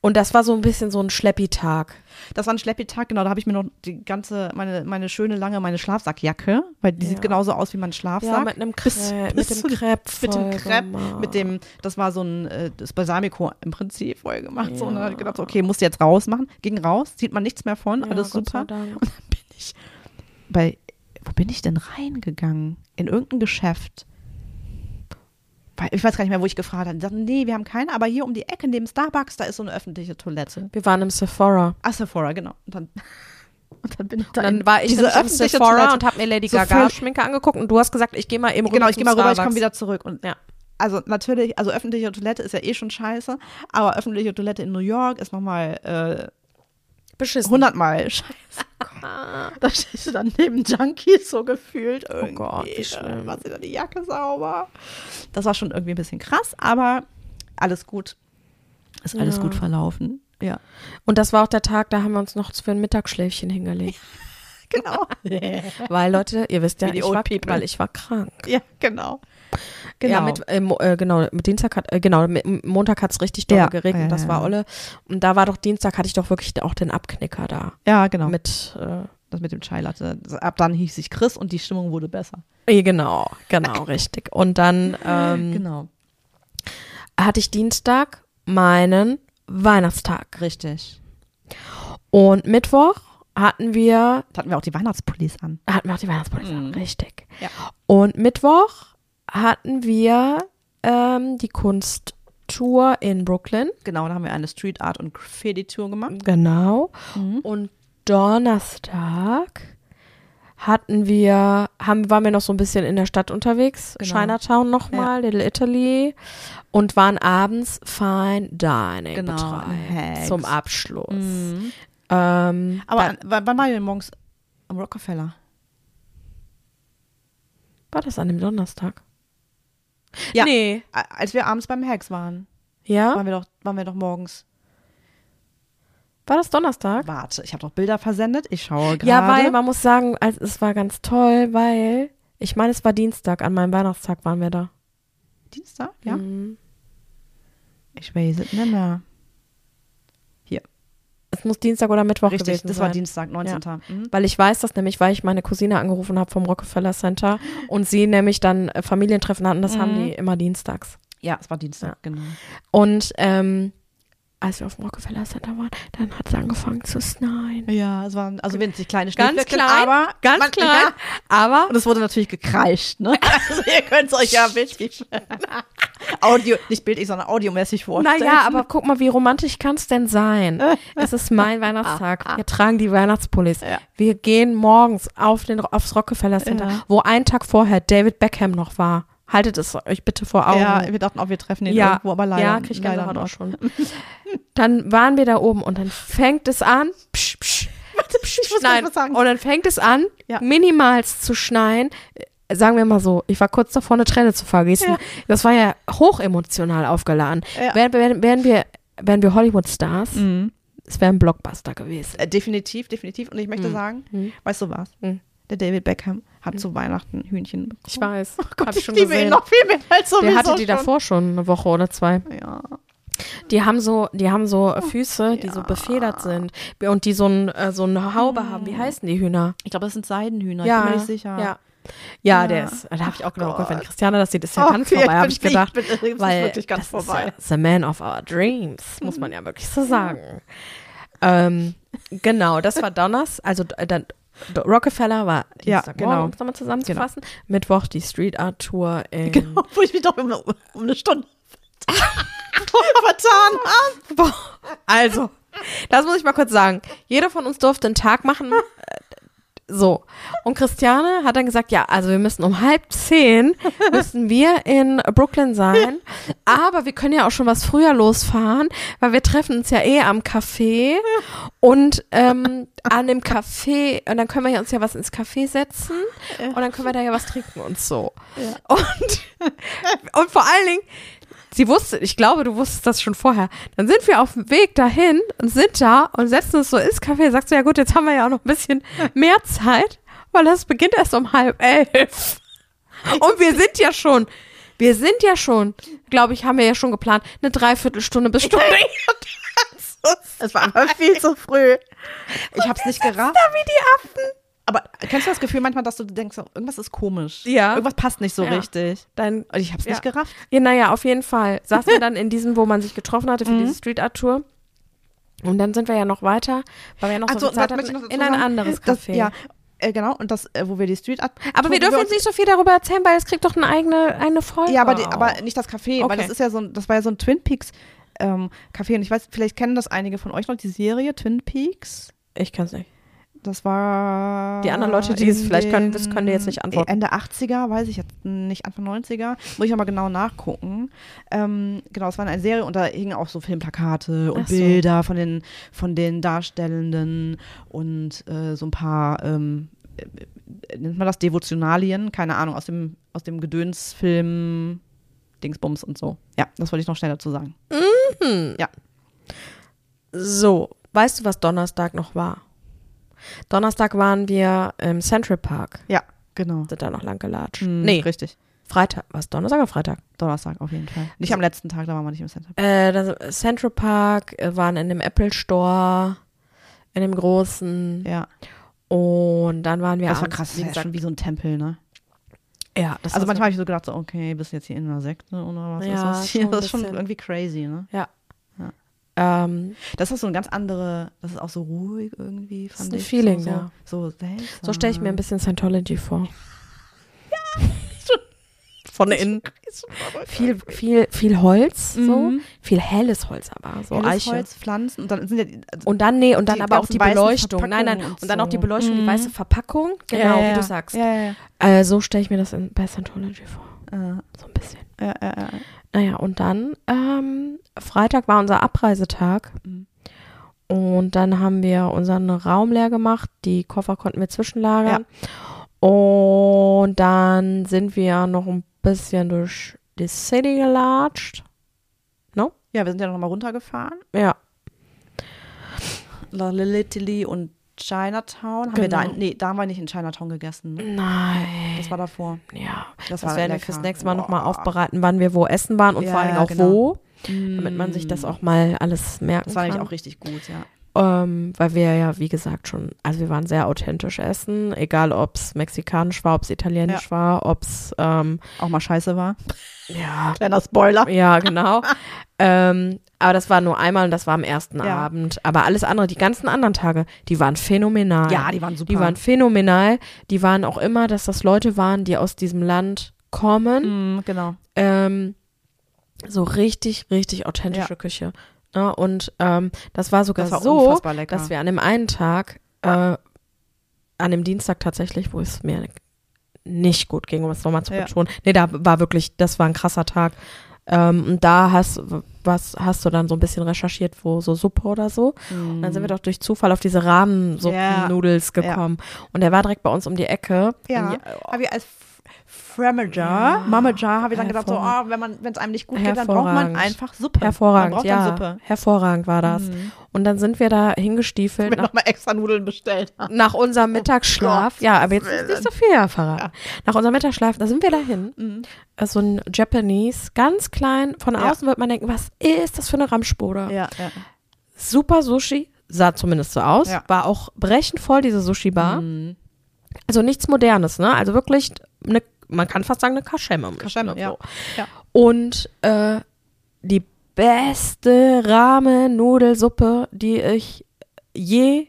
S2: Und das war so ein bisschen so ein Schleppi-Tag.
S1: Das war ein Schleppi-Tag, genau. Da habe ich mir noch die ganze, meine, meine schöne, lange, meine Schlafsackjacke, weil die
S2: Ja.
S1: sieht genauso aus wie mein Schlafsack.
S2: Ja, mit einem Crepe, mit dem Crepe
S1: mit dem Crepe, mit dem, das war so ein, äh, das Balsamico im Prinzip voll gemacht. So, und dann
S2: Ja.
S1: habe ich gedacht, okay, musst du jetzt rausmachen. Ging raus, sieht man nichts mehr von,
S2: Ja,
S1: alles
S2: Gott
S1: super. Und dann bin ich bei, wo bin ich denn reingegangen? In irgendein Geschäft. Ich weiß gar nicht mehr, wo ich gefragt habe. Die sagten, nee, wir haben keine, aber hier um die Ecke neben Starbucks, da ist so eine öffentliche Toilette.
S2: Wir waren im Sephora.
S1: Ah, Sephora, genau. Und dann, und dann bin ich da
S2: dann war ich
S1: diese
S2: im Sephora
S1: Toilette.
S2: und habe mir Lady
S1: So
S2: Gaga Schminke angeguckt und du hast gesagt, ich gehe mal eben rüber
S1: Genau, ich gehe mal rüber, ich komme wieder zurück. Und
S2: Ja.
S1: also natürlich, also öffentliche Toilette ist ja eh schon scheiße, aber öffentliche Toilette in New York ist nochmal äh,
S2: Beschissen.
S1: hundertmal scheiße. da stehst du dann neben Junkies so gefühlt irgendwie.
S2: Gott, wie schlimm.
S1: Machst du da die Jacke sauber? Das war schon irgendwie ein bisschen krass, aber alles gut. Ist alles
S2: Ja.
S1: gut verlaufen. Ja,
S2: Und das war auch der Tag, da haben wir uns noch für ein Mittagsschläfchen hingelegt.
S1: genau.
S2: weil, Leute, ihr wisst ja, ich war, weil ich war krank.
S1: ja, genau.
S2: Ja, mit, äh, äh, genau, mit Dienstag hat, äh, genau, mit Montag hat es richtig doll
S1: Ja,
S2: geregnet, das war. Olle. Und da war doch Dienstag, hatte ich doch wirklich auch den Abknicker da.
S1: ja, genau.
S2: Mit, äh,
S1: das mit dem Chai Latte. Ab dann hieß ich Chris und die Stimmung wurde besser.
S2: genau, genau, richtig. Und dann ähm,
S1: Genau.
S2: hatte ich Dienstag meinen Weihnachtstag.
S1: Richtig.
S2: Und Mittwoch hatten wir,
S1: Da hatten wir auch die Weihnachtspullis an.
S2: hatten wir auch die Weihnachtspolizei,
S1: Mhm.
S2: richtig.
S1: Ja.
S2: Und Mittwoch hatten wir ähm, die Kunsttour in Brooklyn.
S1: Genau, da haben wir eine Street Art und Graffiti Tour gemacht.
S2: Genau.
S1: Mhm.
S2: Und Donnerstag hatten wir, haben, waren wir noch so ein bisschen in der Stadt unterwegs,
S1: Genau.
S2: Chinatown nochmal, Little Italy und waren abends Fine Dining
S1: Genau,
S2: zum Abschluss.
S1: Mhm.
S2: Ähm,
S1: Aber
S2: da,
S1: an, wann waren wir morgens am Rockefeller?
S2: war das an dem Donnerstag?
S1: Ja.
S2: Nee.
S1: Als wir abends beim Hacks waren,
S2: Ja?
S1: waren wir doch, waren wir doch morgens.
S2: War das Donnerstag?
S1: Warte, ich habe doch Bilder versendet. Ich schaue gerade.
S2: Ja, weil man muss sagen, also es war ganz toll, weil ich meine, es war Dienstag, an meinem Weihnachtstag waren wir da.
S1: Dienstag, ja.
S2: Mhm.
S1: Ich weiß es nicht mehr.
S2: Es muss Dienstag oder Mittwoch
S1: Richtig,
S2: gewesen
S1: das
S2: sein.
S1: war Dienstag, 19. Mhm.
S2: Weil ich weiß das nämlich, weil ich meine Cousine angerufen habe vom Rockefeller Center und sie nämlich dann äh, Familientreffen hatten, das haben
S1: Mhm.
S2: die immer dienstags.
S1: Ja, es war Dienstag,
S2: Ja.
S1: genau.
S2: Und ähm, als wir auf dem Rockefeller Center waren, dann hat es angefangen zu schneien.
S1: Ja, es waren also winzig kleine
S2: Ganz klein,
S1: aber
S2: Ganz
S1: man,
S2: klein,
S1: Ja,
S2: aber
S1: und es wurde natürlich gekreischt, ne? Also ihr könnt es euch ja bildlich Audio, nicht bildlich, sondern audiomäßig vorstellen.
S2: naja, aber guck mal, wie romantisch kann es denn sein? Es ist mein Weihnachtstag. Wir tragen die Weihnachtspullis.
S1: Ja.
S2: Wir gehen morgens auf den, aufs Rockefeller Center,
S1: Ja.
S2: wo ein Tag vorher David Beckham noch war. Haltet es euch bitte vor Augen.
S1: Ja, wir dachten auch, wir treffen ihn
S2: ja,
S1: irgendwo, aber leider.
S2: ja, krieg ich
S1: leider
S2: auch schon. Dann waren wir da oben und dann fängt es an. Psch, psch,
S1: Ich muss
S2: Nein,
S1: was sagen.
S2: und dann fängt es an,
S1: Ja.
S2: minimals zu schneien. Äh, Sagen wir mal so, ich war kurz davor, eine Träne zu vergießen.
S1: Ja.
S2: Das war ja hochemotional aufgeladen.
S1: Ja.
S2: Wären, wären, wären, wir, wären wir Hollywood-Stars,
S1: Mhm.
S2: es wäre ein Blockbuster gewesen.
S1: Äh, definitiv, definitiv. Und ich möchte
S2: Mhm.
S1: sagen,
S2: Mhm.
S1: weißt du was?
S2: Mhm.
S1: Der David Beckham hat zu Weihnachten Hühnchen bekommen.
S2: Ich weiß.
S1: Oh Gott,
S2: Hab
S1: ich
S2: ich schon
S1: liebe
S2: gesehen.
S1: ihn noch viel mehr als sowieso
S2: Der hatte die
S1: schon.
S2: davor schon eine Woche oder zwei.
S1: Ja.
S2: Die haben so, die haben so Füße, die so
S1: Ja.
S2: befedert sind und die so, ein, äh, so eine Haube haben. Wie heißen die Hühner?
S1: Ich glaube, das sind Seidenhühner.
S2: ja,
S1: Ich bin mir nicht sicher.
S2: Ja, ja,
S1: Ja.
S2: der ist. Da habe ich auch gedacht, oh Gott, wenn. Christiane das sieht, ist ja
S1: Oh,
S2: ganz
S1: okay,
S2: vorbei, habe ich gedacht.
S1: bin- das ist
S2: weil
S1: wirklich ganz
S2: das
S1: vorbei.
S2: Ist ja the man of our dreams, muss man ja wirklich so sagen. Ähm, genau, das war Donners, also äh, dann Rockefeller war
S1: Ja,
S2: Dienstagmorgen,
S1: genau.
S2: um es nochmal zusammenzufassen. Mittwoch die Street Art Tour in
S1: Genau, wo ich mich doch um, um eine Stunde vertan habe.
S2: Also, das muss ich mal kurz sagen. Jeder von uns durfte einen Tag machen. So. Und Christiane hat dann gesagt, ja, also wir müssen um halb zehn, müssen wir in Brooklyn sein. Aber wir können ja auch schon was früher losfahren, weil wir treffen uns ja eh am Café. Und ähm, an dem Café, und dann können wir ja uns ja was ins Café setzen. Und dann können wir da ja was trinken und so. Und, und vor allen Dingen, sie wusste, ich glaube, du wusstest das schon vorher. Dann sind wir auf dem Weg dahin und sind da und setzen uns so ins Café. Sagst du, ja gut, jetzt haben wir ja auch noch ein bisschen mehr Zeit, weil das beginnt erst um halb elf. Und wir sind ja schon, wir sind ja schon, glaube ich, haben wir ja schon geplant, eine Dreiviertelstunde bis Stunde.
S1: Es war einfach viel zu früh. Ich hab's nicht gerafft.
S2: Da wie die Affen.
S1: Aber kennst du das Gefühl manchmal, dass du denkst, so, irgendwas ist komisch?
S2: Ja.
S1: Irgendwas passt nicht so
S2: Ja.
S1: richtig.
S2: Dann,
S1: Und ich hab's
S2: Ja.
S1: nicht gerafft.
S2: Ja, naja, auf jeden Fall. Saßen wir dann in diesem, wo man sich getroffen hatte für
S1: Mhm.
S2: diese Street Art Tour. Und dann sind wir ja noch weiter, weil wir ja noch
S1: Also,
S2: so viel Zeit
S1: das
S2: hatten,
S1: noch
S2: in ein anderes
S1: Das,
S2: Café.
S1: ja, äh, genau. Und das, äh, wo wir die Street Art.
S2: Aber wir dürfen jetzt nicht so viel darüber erzählen, weil es kriegt doch eine eigene eine Folge.
S1: Ja, aber, die, aber nicht das Café, weil
S2: Okay.
S1: das ist ja so ein, das war ja so ein Twin Peaks ähm, Café. Und ich weiß, vielleicht kennen das einige von euch noch, die Serie Twin Peaks.
S2: ich kann es nicht.
S1: Das war.
S2: Die anderen Leute, die es vielleicht können, das können die jetzt nicht antworten.
S1: Ende 80er, weiß ich jetzt nicht, Anfang 90er. Muss ich aber genau nachgucken. Ähm, genau, es war eine Serie und da hingen auch so Filmplakate und
S2: so.
S1: Bilder von den, von den Darstellenden und äh, so ein paar, ähm, äh, nennt man das Devotionalien? Keine Ahnung, aus dem, aus dem Gedönsfilm Dingsbums und so. Ja, das wollte ich noch schnell dazu sagen.
S2: So, weißt du, was Donnerstag noch war? Donnerstag waren wir im Central Park.
S1: Ja, genau.
S2: Sind da noch lang gelatscht.
S1: Hm,
S2: nee,
S1: Richtig.
S2: Freitag. Was, Donnerstag oder Freitag?
S1: Donnerstag auf jeden Fall. Nicht am letzten Tag, da waren wir nicht im Center.
S2: Äh, das Central Park, äh, waren in dem Apple Store, in dem großen.
S1: Ja,
S2: Und dann waren wir
S1: das war krass.
S2: wie
S1: Das ist ja schon wie so ein Tempel, ne?
S2: ja, das
S1: also manchmal habe ich so gedacht, so, okay, bist du jetzt hier in einer Sekte oder was
S2: Ja,
S1: ist das hier? Das ist schon irgendwie crazy, ne?
S2: Ähm,
S1: Das ist so ein ganz andere, das ist auch so ruhig irgendwie, fand
S2: ein
S1: ich.
S2: Feeling,
S1: so,
S2: ja.
S1: So, so seltsam.
S2: so stelle ich mir ein bisschen Scientology vor. Von innen. Viel, viel, viel Holz, so.
S1: Mhm.
S2: Viel helles Holz aber, so
S1: Helles
S2: Eiche.
S1: Holz, Pflanzen und dann sind ja die, also,
S2: Und dann, nee, und dann
S1: Die
S2: aber auch die Beleuchtung. Nein, nein,
S1: und
S2: und dann auch die
S1: so.
S2: Beleuchtung, die
S1: Mhm.
S2: weiße Verpackung. Genau,
S1: ja, ja,
S2: wie du
S1: ja.
S2: sagst.
S1: Ja, ja,
S2: Äh, so stelle ich mir das in, bei Scientology vor.
S1: ja.
S2: So ein bisschen.
S1: Ja, ja, ja.
S2: Naja, und dann, ähm, Freitag war unser Abreisetag.
S1: Mhm.
S2: Und dann haben wir unseren Raum leer gemacht. Die Koffer konnten wir zwischenlagern. Und dann sind wir noch ein bisschen durch die City gelatscht.
S1: Ja, wir sind ja noch mal runtergefahren.
S2: Ja.
S1: Lilly und Chinatown. Haben wir da,
S2: Genau.
S1: nee, da haben wir nicht in Chinatown gegessen.
S2: Nein.
S1: Das war davor.
S2: ja.
S1: Das,
S2: Das
S1: war
S2: werden wir fürs nächste Mal nochmal aufbereiten, wann wir wo essen waren und
S1: Ja,
S2: vor
S1: ja,
S2: auch
S1: genau.
S2: wo, damit man sich das auch mal alles merken
S1: Das war
S2: kann.
S1: auch richtig gut, ja.
S2: Ähm, weil wir ja, wie gesagt, schon, also wir waren sehr authentisch essen, egal ob es mexikanisch war, ob es italienisch war, ob es, ähm,
S1: Auch mal scheiße war.
S2: ja,
S1: Kleiner Spoiler.
S2: ja, genau. ähm, aber das war nur einmal und das war am ersten
S1: Ja.
S2: Abend. Aber alles andere, die ganzen anderen Tage, die waren phänomenal.
S1: Ja, die waren super.
S2: Die waren phänomenal. Die waren auch immer, dass das Leute waren, die aus diesem Land kommen.
S1: Mhm, genau.
S2: Ähm, so richtig, richtig authentische
S1: Ja.
S2: Küche. Ne? Und ähm, das war sogar
S1: Das war
S2: so, dass wir an dem einen Tag, äh, an dem Dienstag tatsächlich, wo es mir nicht gut ging, um es nochmal zu
S1: Ja.
S2: betonen. Nee, da war wirklich, das war ein krasser Tag. Ähm, und da hast, was, hast du dann so ein bisschen recherchiert, wo so Suppe oder so. Und dann sind wir doch durch Zufall auf diese.
S1: Ja.
S2: Rahmen-Suppen-Nudels gekommen. Und der war direkt bei uns um die Ecke.
S1: Ja.
S2: Und
S1: Habe ich als Framager, Mamager, habe ich dann gedacht, so, oh, wenn man, wenn es einem nicht gut geht, dann braucht man einfach Suppe.
S2: Hervorragend, ja.
S1: Suppe.
S2: Hervorragend war das.
S1: Mhm.
S2: Und dann sind wir da hingestiefelt nach,
S1: nochmal extra Nudeln bestellt haben.
S2: nach unserem Mittagsschlaf.
S1: Gott,
S2: ja, aber jetzt ist nicht so viel ja, verraten. Nach unserem Mittagsschlaf, da sind wir dahin.
S1: Mhm.
S2: So ein Japanese, ganz klein. Von
S1: Ja.
S2: außen wird man denken, was ist das für eine Ramschbude?
S1: Ja, ja.
S2: Super Sushi, sah zumindest so aus.
S1: Ja.
S2: War auch brechend voll, diese Sushi-Bar.
S1: Mhm.
S2: Also nichts Modernes, ne? Also wirklich eine, man kann fast sagen, eine Kaschemme.
S1: Kaschemme, ja. Ja.
S2: Und äh, die beste Ramen-Nudelsuppe, die ich je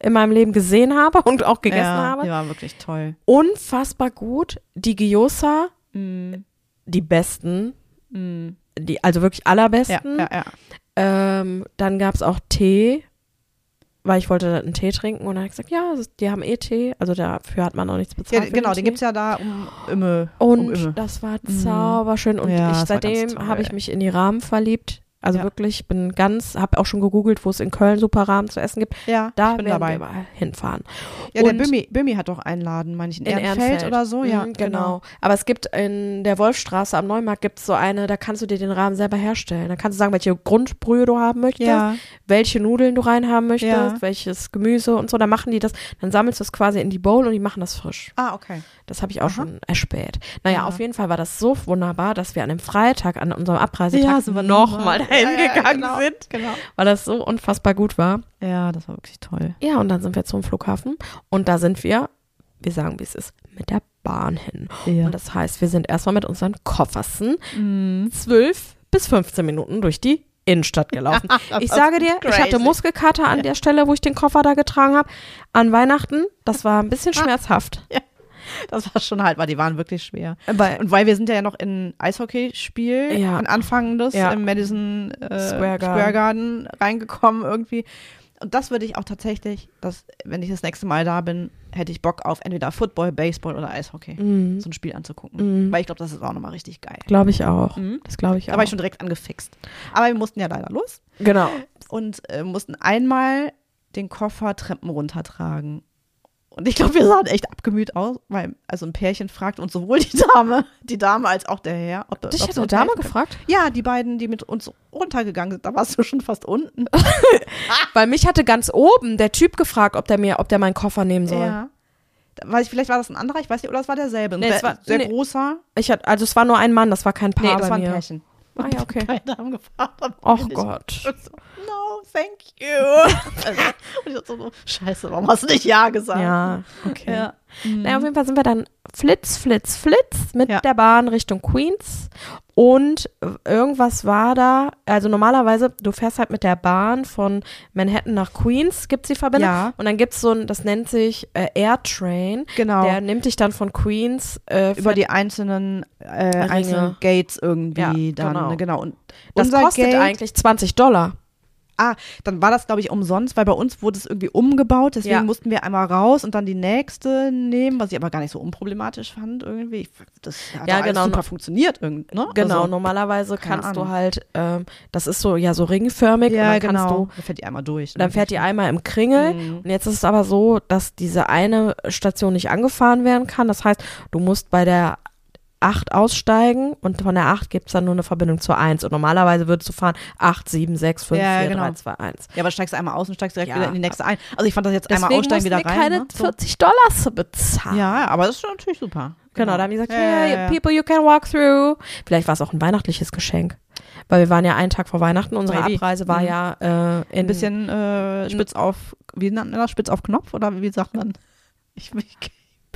S2: in meinem Leben gesehen habe und auch gegessen
S1: ja,
S2: habe.
S1: Die war wirklich toll.
S2: Unfassbar gut. Die Gyoza,
S1: Mhm.
S2: die besten,
S1: Mhm.
S2: die, also wirklich allerbesten.
S1: ja, ja.
S2: Ähm, dann gab es auch Tee, weil ich wollte einen Tee trinken und dann habe ich gesagt, ja, die haben eh Tee, also dafür hat man noch nichts bezahlt.
S1: ja genau,
S2: den
S1: den
S2: Tee.
S1: gibt's ja da um Imme.
S2: Und
S1: um Imme.
S2: das war
S1: Mhm.
S2: zauberschön. Und
S1: Ja,
S2: ich, seitdem habe ich mich in die Rahmen verliebt. Also
S1: Ja.
S2: wirklich, bin ganz, habe auch schon gegoogelt, wo es in Köln super Rahmen zu essen gibt.
S1: Ja,
S2: Da
S1: ich bin
S2: werden
S1: dabei.
S2: wir mal hinfahren.
S1: Ja, der
S2: Und-
S1: Bömi, Bömi hat doch einen Laden, meine ich, in,
S2: In
S1: Ehrenfeld,
S2: Ehrenfeld.
S1: oder so. Ja,
S2: Mhm, genau. Aber es gibt in der Wolfstraße am Neumarkt gibt es so eine, da kannst du dir den Rahmen selber herstellen. Da kannst du sagen, welche Grundbrühe du haben möchtest,
S1: Ja,
S2: welche Nudeln du reinhaben möchtest,
S1: Ja.
S2: welches Gemüse und so. Dann machen die das, dann sammelst du es quasi in die Bowl und die machen das frisch.
S1: ah, okay.
S2: Das habe ich auch
S1: Aha.
S2: schon erspäht. Naja,
S1: Ja.
S2: auf jeden Fall war das so wunderbar, dass wir an dem Freitag, an unserem Abreisetag,
S1: Ja, noch mal.
S2: Dahin
S1: Ja, ja, genau,
S2: sind,
S1: Genau.
S2: weil das so unfassbar gut war.
S1: Ja, das war wirklich toll.
S2: Ja, und dann sind wir zum Flughafen und da sind wir, wir sagen, wie es ist, mit der Bahn hin.
S1: Ja.
S2: Und das heißt, wir sind erstmal mit unseren Koffersen
S1: Mhm.
S2: zwölf bis 15 Minuten durch die Innenstadt gelaufen. Ich sage dir, ich hatte
S1: crazy.
S2: Muskelkater an der Stelle, wo ich den Koffer da getragen habe. An Weihnachten, das war ein bisschen schmerzhaft.
S1: Das war schon halt, weil die waren wirklich schwer.
S2: Weil,
S1: Und weil wir sind ja noch in Eishockeyspiel,
S2: Ja.
S1: ein anfangendes,
S2: Ja.
S1: im Madison äh,
S2: Square Garden.
S1: Square Garden reingekommen irgendwie. Und das würde ich auch tatsächlich, das, wenn ich das nächste Mal da bin, hätte ich Bock auf entweder Football, Baseball oder Eishockey.
S2: Mhm.
S1: So ein Spiel anzugucken.
S2: Mhm.
S1: Weil ich glaube, das ist auch nochmal richtig geil.
S2: glaube ich auch.
S1: Mhm.
S2: Das glaube ich
S1: Da
S2: auch.
S1: war ich schon direkt angefixt. Aber wir mussten ja leider los
S2: genau.
S1: und äh, mussten einmal den Koffer Treppen runtertragen. Und ich glaube, wir sahen echt abgemüht aus, weil also ein Pärchen fragt uns sowohl die Dame, die Dame als auch der Herr, ob, ob
S2: Dich
S1: sie
S2: hat eine Dame gefragt?
S1: Ja, die beiden, die mit uns runtergegangen sind, da warst du schon fast unten.
S2: Weil mich hatte ganz oben der Typ gefragt, ob der mir, ob der meinen Koffer nehmen soll.
S1: Ja. Weiß ich, vielleicht war das ein anderer, ich weiß nicht, oder es war derselbe. Ein
S2: Nee, es
S1: sehr,
S2: war-
S1: sehr
S2: nee.
S1: großer.
S2: Ich hatte, also es war nur ein Mann, das war kein Paar
S1: Nee, das
S2: bei
S1: war ein
S2: mir.
S1: Pärchen.
S2: Ah ja, okay.
S1: Beide haben gefragt. nicht-
S2: Gott.
S1: So, no, thank you. also, und ich so, so, scheiße, warum hast du nicht Ja gesagt?
S2: Ja, okay.
S1: Ja.
S2: Naja, auf jeden Fall sind wir dann flitz, flitz, flitz mit
S1: Ja.
S2: der Bahn Richtung Queens. Und irgendwas war da, also normalerweise, du fährst halt mit der Bahn von Manhattan nach Queens, gibt's die Verbindung.
S1: Ja.
S2: Und dann gibt's so ein, das nennt sich äh, Airtrain.
S1: Genau.
S2: Der nimmt dich dann von Queens äh,
S1: über die einzelnen, äh, einzelnen Gates irgendwie
S2: Ja,
S1: dann.
S2: genau.
S1: Ne, genau. Und
S2: Das
S1: unser
S2: kostet
S1: Gate,
S2: eigentlich 20 Dollar.
S1: Ah, dann war das, glaube ich, umsonst, weil bei uns wurde es irgendwie umgebaut. Deswegen
S2: Ja.
S1: mussten wir einmal raus und dann die nächste nehmen, was ich aber gar nicht so unproblematisch fand irgendwie. Ich, das hat
S2: Ja, genau.
S1: super funktioniert. Irgendwie, ne?
S2: Genau,
S1: Also,
S2: normalerweise kannst du
S1: Ahnung.
S2: halt, ähm, das ist so ja so ringförmig
S1: ja,
S2: und dann kannst
S1: genau.
S2: du,
S1: Dann fährt die einmal durch. ne?
S2: dann fährt die einmal im Kringel
S1: Mhm.
S2: und jetzt ist es aber so, dass diese eine Station nicht angefahren werden kann. Das heißt, du musst bei der 8 aussteigen und von der 8 gibt es dann nur eine Verbindung zur 1 und normalerweise würdest du fahren 8, 7, 6, 5,
S1: Ja,
S2: 4,
S1: genau.
S2: 3, 2, 1.
S1: Ja, aber steigst du einmal aus und steigst direkt
S2: Ja.
S1: wieder in die nächste ein. Also ich fand das jetzt einmal
S2: Deswegen
S1: aussteigen,
S2: mussten
S1: wieder rein.
S2: keine
S1: ne? so.
S2: 40 Dollar bezahlen.
S1: Ja, aber das ist schon natürlich super.
S2: Genau, da haben die gesagt,
S1: Ja,
S2: yeah,
S1: ja.
S2: people you can walk through. Vielleicht war es auch ein weihnachtliches Geschenk. Weil wir waren ja einen Tag vor Weihnachten, unsere
S1: Maybe.
S2: Abreise war
S1: Mhm.
S2: ja äh, in
S1: Ein bisschen äh, spitz auf, wie nennt man das? Spitz auf Knopf oder wie sagt man? Ich, ich,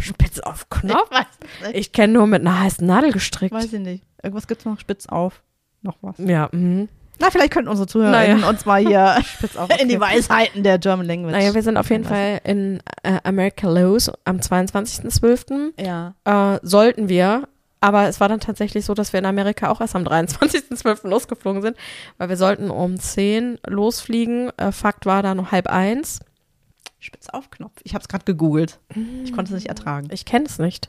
S2: spitz auf Knopf.
S1: ich es.
S2: Ich kenne nur mit einer heißen Nadel gestrickt.
S1: Weiß ich nicht. Irgendwas gibt's noch spitz auf. Noch was.
S2: Ja, mhm.
S1: Na, vielleicht könnten unsere ZuhörerInnen
S2: Naja.
S1: uns mal hier
S2: auf.
S1: in die Weisheiten der German Language.
S2: Naja, wir sind auf jeden Fall in äh, America Lowe's am 22.12.
S1: Ja.
S2: Äh, sollten wir, aber es war dann tatsächlich so, dass wir in Amerika auch erst am 23.12. losgeflogen sind, weil wir sollten um 10 losfliegen. Äh, Fakt war dann um halb eins.
S1: Spitzaufknopf. Ich habe es gerade gegoogelt. Ich konnte es nicht mm. ertragen.
S2: Ich kenne es nicht.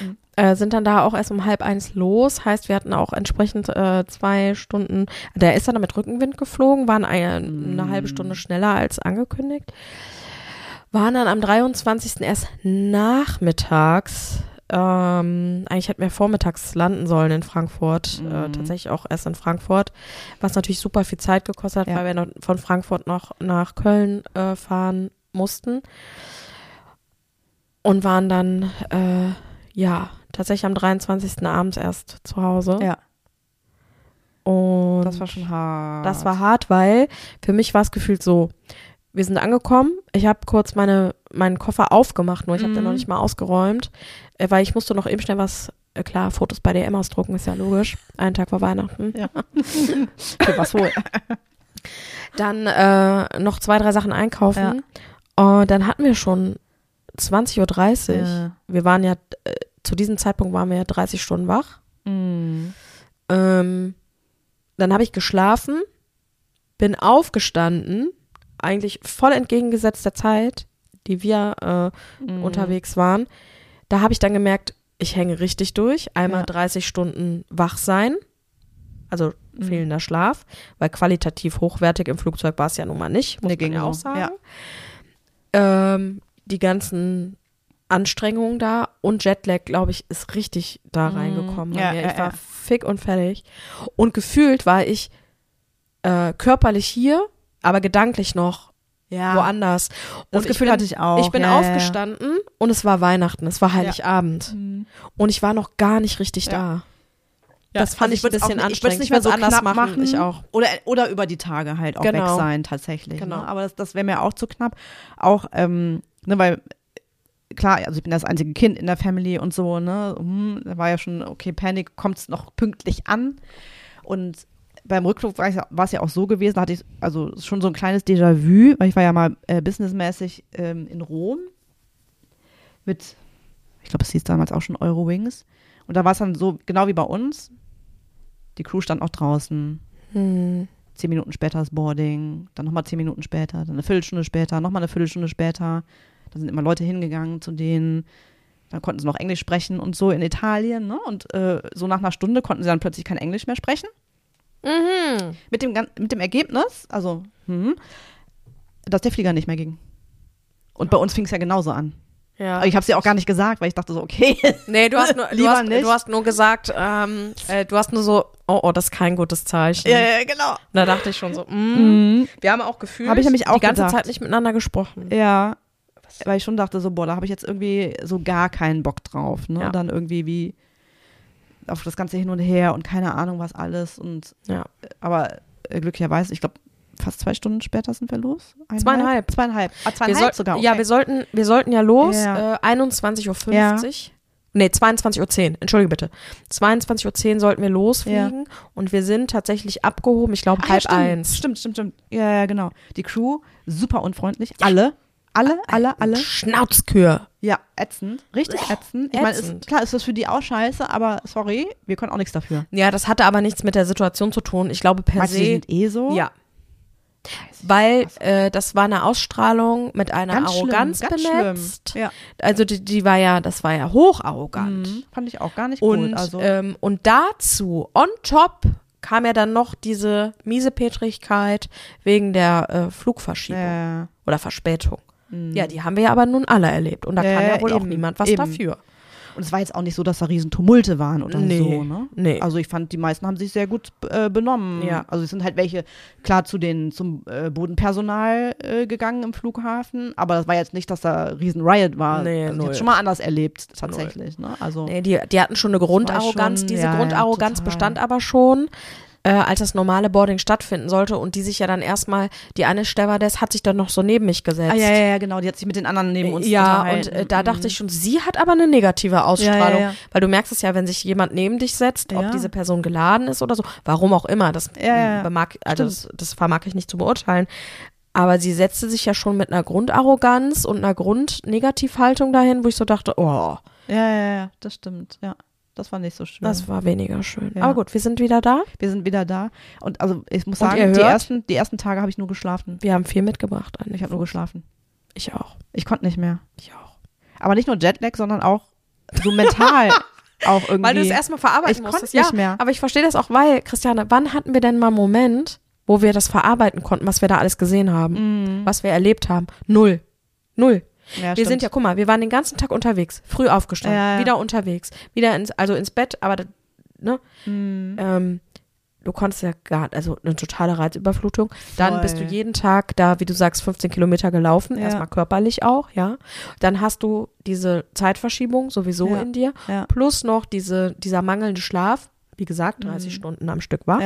S2: Mhm. Äh, sind dann da auch erst um halb eins los. Heißt, wir hatten auch entsprechend äh, zwei Stunden. Der ist dann mit Rückenwind geflogen, waren eine, eine halbe mm. Stunde schneller als angekündigt. Waren dann am 23. erst nachmittags ähm, eigentlich hätten wir vormittags landen sollen in Frankfurt. Äh,
S1: Mhm.
S2: tatsächlich auch erst in Frankfurt. Was natürlich super viel Zeit gekostet hat,
S1: Ja.
S2: weil wir noch von Frankfurt noch nach Köln äh, fahren mussten. Und waren dann, äh, ja, tatsächlich am 23. abends erst zu Hause.
S1: Ja,
S2: Und
S1: das war schon hart.
S2: das war hart, weil für mich war es gefühlt so, wir sind angekommen, ich habe kurz meine, meinen Koffer aufgemacht, nur ich habe den
S1: Mhm.
S2: noch nicht mal ausgeräumt, äh, weil ich musste noch eben schnell was, äh, klar, Fotos bei DM ausdrucken, ist ja logisch. Einen Tag vor Weihnachten.
S1: Ja. Für was wohl?
S2: Dann äh, noch zwei, drei Sachen einkaufen. Und dann hatten wir schon 20.30 Uhr.
S1: Ja.
S2: Wir waren ja, äh, zu diesem Zeitpunkt waren wir ja 30 Stunden wach.
S1: Mhm.
S2: Ähm, dann habe ich geschlafen, bin aufgestanden, eigentlich voll entgegengesetzt der Zeit, die wir äh,
S1: Mhm.
S2: unterwegs waren. Da habe ich dann gemerkt, ich hänge richtig durch. Einmal
S1: Ja.
S2: 30 Stunden wach sein, also
S1: Mhm.
S2: fehlender Schlaf, weil qualitativ hochwertig im Flugzeug war es ja nun mal nicht, muss
S1: Nee,
S2: man
S1: ging
S2: ja auch sagen.
S1: ja.
S2: Ähm, die ganzen Anstrengungen da und Jetlag, glaube ich, ist richtig da
S1: Mhm.
S2: reingekommen.
S1: Ja, ja,
S2: Ich war
S1: ja.
S2: fick und fertig. Und gefühlt war ich äh, körperlich hier, aber gedanklich noch
S1: Ja.
S2: woanders.
S1: Das
S2: Und
S1: Gefühl
S2: ich bin,
S1: hatte ich auch.
S2: Ich bin
S1: Ja, ja, ja.
S2: aufgestanden und es war Weihnachten, es war Heiligabend.
S1: Mhm.
S2: Und ich war noch gar nicht richtig da. Das fand
S1: also
S2: ich ein bisschen
S1: auch nicht- ich würd's
S2: anstrengend.
S1: nicht mehr so
S2: anders
S1: knapp
S2: machen.
S1: machen.
S2: Ich auch.
S1: Oder, oder über die Tage halt auch
S2: Genau.
S1: weg sein, tatsächlich.
S2: Genau.
S1: Ne? Aber das, das wäre mir auch zu knapp. Auch, ähm, ne, weil, klar, also ich bin das einzige Kind in der Family und so, ne? Hm, da war ja schon, okay, Panik kommt es noch pünktlich an. Und beim Rückflug war es ja- war es ja auch so gewesen, da hatte ich also schon so ein kleines Déjà-vu, weil ich war ja mal äh, businessmäßig ähm, in Rom mit, ich glaube, es hieß damals auch schon Eurowings. Und da war es dann so, genau wie bei uns, die Crew stand auch draußen,
S2: Hm.
S1: zehn Minuten später das Boarding, dann nochmal zehn Minuten später, dann eine Viertelstunde später, nochmal eine Viertelstunde später. Da sind immer Leute hingegangen zu denen. Dann konnten sie noch Englisch sprechen und so in Italien. Ne? Und äh, so nach einer Stunde konnten sie dann plötzlich kein Englisch mehr sprechen.
S2: Mhm.
S1: Mit dem, mit dem Ergebnis, also, hm, dass der Flieger nicht mehr ging. Und bei uns fing es ja genauso an.
S2: Ja.
S1: Aber ich habe es ja auch gar nicht gesagt, weil ich dachte so, okay.
S2: Nee, du hast nur, du hast,
S1: nicht.
S2: du hast nur gesagt, ähm, äh, du hast nur so, oh, oh, das ist kein gutes Zeichen.
S1: ja, ja, genau.
S2: Und da dachte ich schon so, mm.
S1: Mhm.
S2: wir haben auch gefühlt,
S1: Hab ich nämlich auch
S2: die ganze
S1: gedacht.
S2: Zeit nicht miteinander gesprochen.
S1: Ja, weil ich schon dachte so, boah, da habe ich jetzt irgendwie so gar keinen Bock drauf. Ne?
S2: Ja.
S1: Dann irgendwie wie auf das ganze Hin und Her und keine Ahnung was alles. Und
S2: Ja.
S1: aber äh, glücklicherweise, ich glaube, fast zwei Stunden später sind wir los. Eineinhalb?
S2: Zweieinhalb.
S1: Zweieinhalb. Ah,
S2: Wir
S1: zweieinhalb
S2: soll,
S1: sogar. Okay.
S2: Ja, wir sollten, wir sollten ja los,
S1: Ja.
S2: äh, 21.50 Uhr. Nee, 22.10 Uhr, entschuldige bitte. 22.10 Uhr sollten wir losfliegen und wir sind tatsächlich abgehoben, ich glaube
S1: Ach, ja,
S2: halb
S1: stimmt.
S2: eins.
S1: Stimmt, stimmt, stimmt. Ja, ja, genau. Die Crew, super unfreundlich. Alle. Alle, alle, alle.
S2: Schnauzkür.
S1: Ja, ätzend. Richtig ätzend. Ich meine, klar ist das für die auch scheiße, aber sorry, wir können auch nichts dafür.
S2: Ja, das hatte aber nichts mit der Situation zu tun. Ich glaube per
S1: Meinst du, die
S2: se.
S1: sind eh so?
S2: Ja. Weil äh, das war eine Ausstrahlung mit einer
S1: Ganz
S2: Arroganz
S1: schlimm, schlimm. Ja.
S2: Also die, die war ja, das war ja hocharrogant.
S1: Mhm. Fand ich auch gar nicht
S2: Und,
S1: gut. Also,
S2: ähm, und dazu, on top, kam ja dann noch diese Miesepetrigkeit wegen der äh, Flugverschiebung
S1: äh,
S2: oder Verspätung. Ja, die haben wir ja aber nun alle erlebt. Und da
S1: Ja,
S2: kann ja
S1: ja,
S2: wohl auch
S1: eben,
S2: niemand was
S1: eben.
S2: dafür.
S1: und es war jetzt auch nicht so, dass da riesen Tumulte waren oder
S2: Nee,
S1: so. Ne?
S2: nee.
S1: Also ich fand, die meisten haben sich sehr gut äh, benommen.
S2: Ja.
S1: Also es sind halt welche, klar, zu den, zum äh, Bodenpersonal äh, gegangen im Flughafen, aber das war jetzt nicht, dass da riesen Riot war.
S2: Nee,
S1: also ich hab's schon mal anders erlebt, tatsächlich. Ne? Also
S2: Nee, die, die hatten schon eine Grundarroganz.
S1: schon-
S2: Diese
S1: ja, ja,
S2: Grundarroganz
S1: total.
S2: bestand aber schon, äh, als das normale Boarding stattfinden sollte und die sich ja dann erstmal, die eine Stewardess hat sich dann noch so neben mich gesetzt.
S1: Ah, ja, ja, ja, genau, die hat sich mit den anderen neben uns
S2: ja, und äh, da dachte ich schon, sie hat aber eine negative Ausstrahlung.
S1: Ja, ja.
S2: Weil du merkst es ja, wenn sich jemand neben dich setzt, ob diese Person geladen ist oder so. Warum auch immer. Das. Bemag, also das, das vermag ich nicht zu beurteilen. Aber sie setzte sich ja schon mit einer Grundarroganz und einer Grundnegativhaltung dahin, wo ich so dachte, oh,
S1: Ja, ja, ja, das stimmt, ja. Das war nicht so schön.
S2: das war weniger schön.
S1: Ja.
S2: Aber gut, wir sind wieder da.
S1: Wir sind wieder da. Und also ich muss
S2: Und
S1: sagen, die ersten, die ersten Tage habe ich nur geschlafen.
S2: Wir haben viel mitgebracht. An
S1: Ich habe nur geschlafen.
S2: Ich auch.
S1: Ich konnte nicht mehr.
S2: Ich auch.
S1: Aber nicht nur Jetlag, sondern auch so mental. auch irgendwie.
S2: Weil du es erstmal verarbeiten
S1: Ich
S2: musstest.
S1: nicht mehr.
S2: Aber ich verstehe das auch, weil, Christiane, wann hatten wir denn mal einen Moment, wo wir das verarbeiten konnten, was wir da alles gesehen haben, was wir erlebt haben? Null. Null.
S1: Ja,
S2: wir
S1: stimmt.
S2: sind ja, guck mal, wir waren den ganzen Tag unterwegs, früh aufgestanden,
S1: Ja, ja.
S2: wieder unterwegs, wieder ins, also ins Bett, aber, ne,
S1: Mhm.
S2: ähm, du konntest ja gar, also eine totale Reizüberflutung. Dann
S1: Voll.
S2: bist du jeden Tag da, wie du sagst, 15 Kilometer gelaufen,
S1: Ja.
S2: erstmal körperlich auch, ja. Dann hast du diese Zeitverschiebung sowieso
S1: Ja.
S2: in dir,
S1: Ja.
S2: plus noch diese, dieser mangelnde Schlaf, wie gesagt, 30 Stunden am Stück war.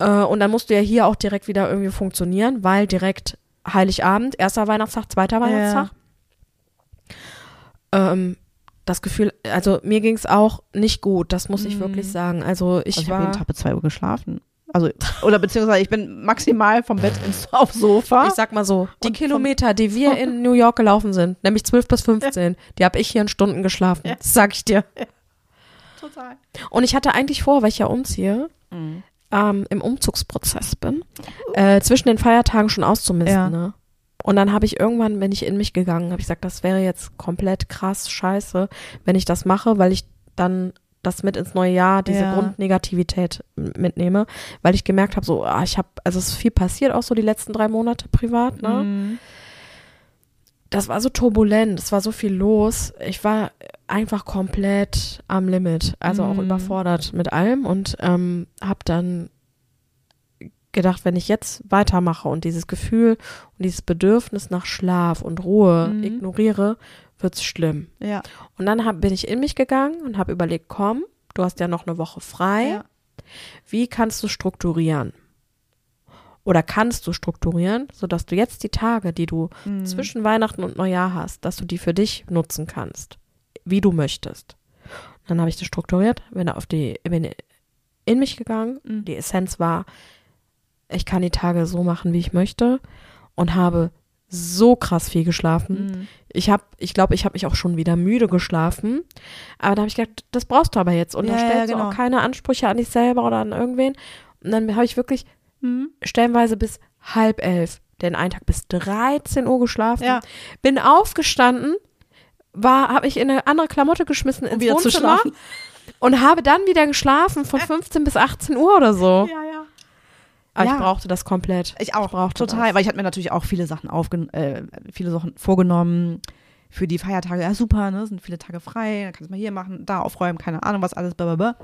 S2: Äh, und dann musst du ja hier auch direkt wieder irgendwie funktionieren, weil direkt Heiligabend, erster Weihnachtstag, zweiter Weihnachtstag. Ähm, das Gefühl, also mir ging es auch nicht gut, das muss ich wirklich sagen. Also ich
S1: Mhm. Also ich habe
S2: war,
S1: jeden Tag bis 2 Uhr geschlafen. Also, oder beziehungsweise ich bin maximal vom Bett ins aufs Sofa.
S2: ich sag mal so, die Kilometer, die wir in New York gelaufen sind, nämlich 12 bis 15, die habe ich hier in Stunden geschlafen.
S1: Ja.
S2: Das sag ich dir.
S1: Total.
S2: Und ich hatte eigentlich vor, weil ich ja umziehe,
S1: Mhm.
S2: Ähm, im Umzugsprozess bin, äh, zwischen den Feiertagen schon auszumisten.
S1: Ja.
S2: Ne? Und dann habe ich irgendwann, bin ich in mich gegangen, habe ich gesagt, das wäre jetzt komplett krass scheiße, wenn ich das mache, weil ich dann das mit ins neue Jahr, diese
S1: Ja.
S2: Grundnegativität mitnehme, weil ich gemerkt habe, so, ah, ich habe, also es ist viel passiert, auch so die letzten drei Monate privat, ne?
S1: Mhm.
S2: Das war so turbulent, es war so viel los. Ich war einfach komplett am Limit, also auch
S1: Mhm.
S2: überfordert mit allem und ähm, habe dann gedacht, wenn ich jetzt weitermache und dieses Gefühl und dieses Bedürfnis nach Schlaf und Ruhe
S1: Mhm.
S2: ignoriere, wird's schlimm.
S1: Ja.
S2: Und dann hab, bin ich in mich gegangen und habe überlegt, komm, du hast ja noch eine Woche frei.
S1: Ja.
S2: Wie kannst du strukturieren? Oder kannst du strukturieren, sodass du jetzt die Tage, die du
S1: Mhm.
S2: zwischen Weihnachten und Neujahr hast, dass du die für dich nutzen kannst, wie du möchtest. Und dann habe ich das strukturiert, bin auf die, bin in mich gegangen.
S1: Mhm.
S2: Die Essenz war, ich kann die Tage so machen, wie ich möchte und habe so krass viel geschlafen.
S1: Mhm.
S2: Ich habe, ich glaube, ich habe mich auch schon wieder müde geschlafen. Aber da habe ich gedacht, das brauchst du aber jetzt. Und
S1: Ja,
S2: da
S1: ja,
S2: stellst du
S1: genau.
S2: auch keine Ansprüche an dich selber oder an irgendwen. Und dann habe ich wirklich
S1: Mhm.
S2: stellenweise bis halb elf, den einen Tag bis 13 Uhr geschlafen.
S1: Ja.
S2: Bin aufgestanden, war, habe ich in eine andere Klamotte geschmissen ins
S1: wieder zu
S2: Wohnzimmer
S1: schlafen.
S2: und habe dann wieder geschlafen von 15 bis 18 Uhr oder so.
S1: Ja, ja.
S2: Aber
S1: Ja.
S2: ich brauchte das komplett.
S1: Ich auch,
S2: brauchte
S1: total,
S2: das.
S1: weil ich hatte mir natürlich auch viele Sachen aufgen äh, viele Sachen vorgenommen für die Feiertage. Ja, super, ne, sind viele Tage frei, dann kannst du mal hier machen, da aufräumen, keine Ahnung, was alles, blablabla.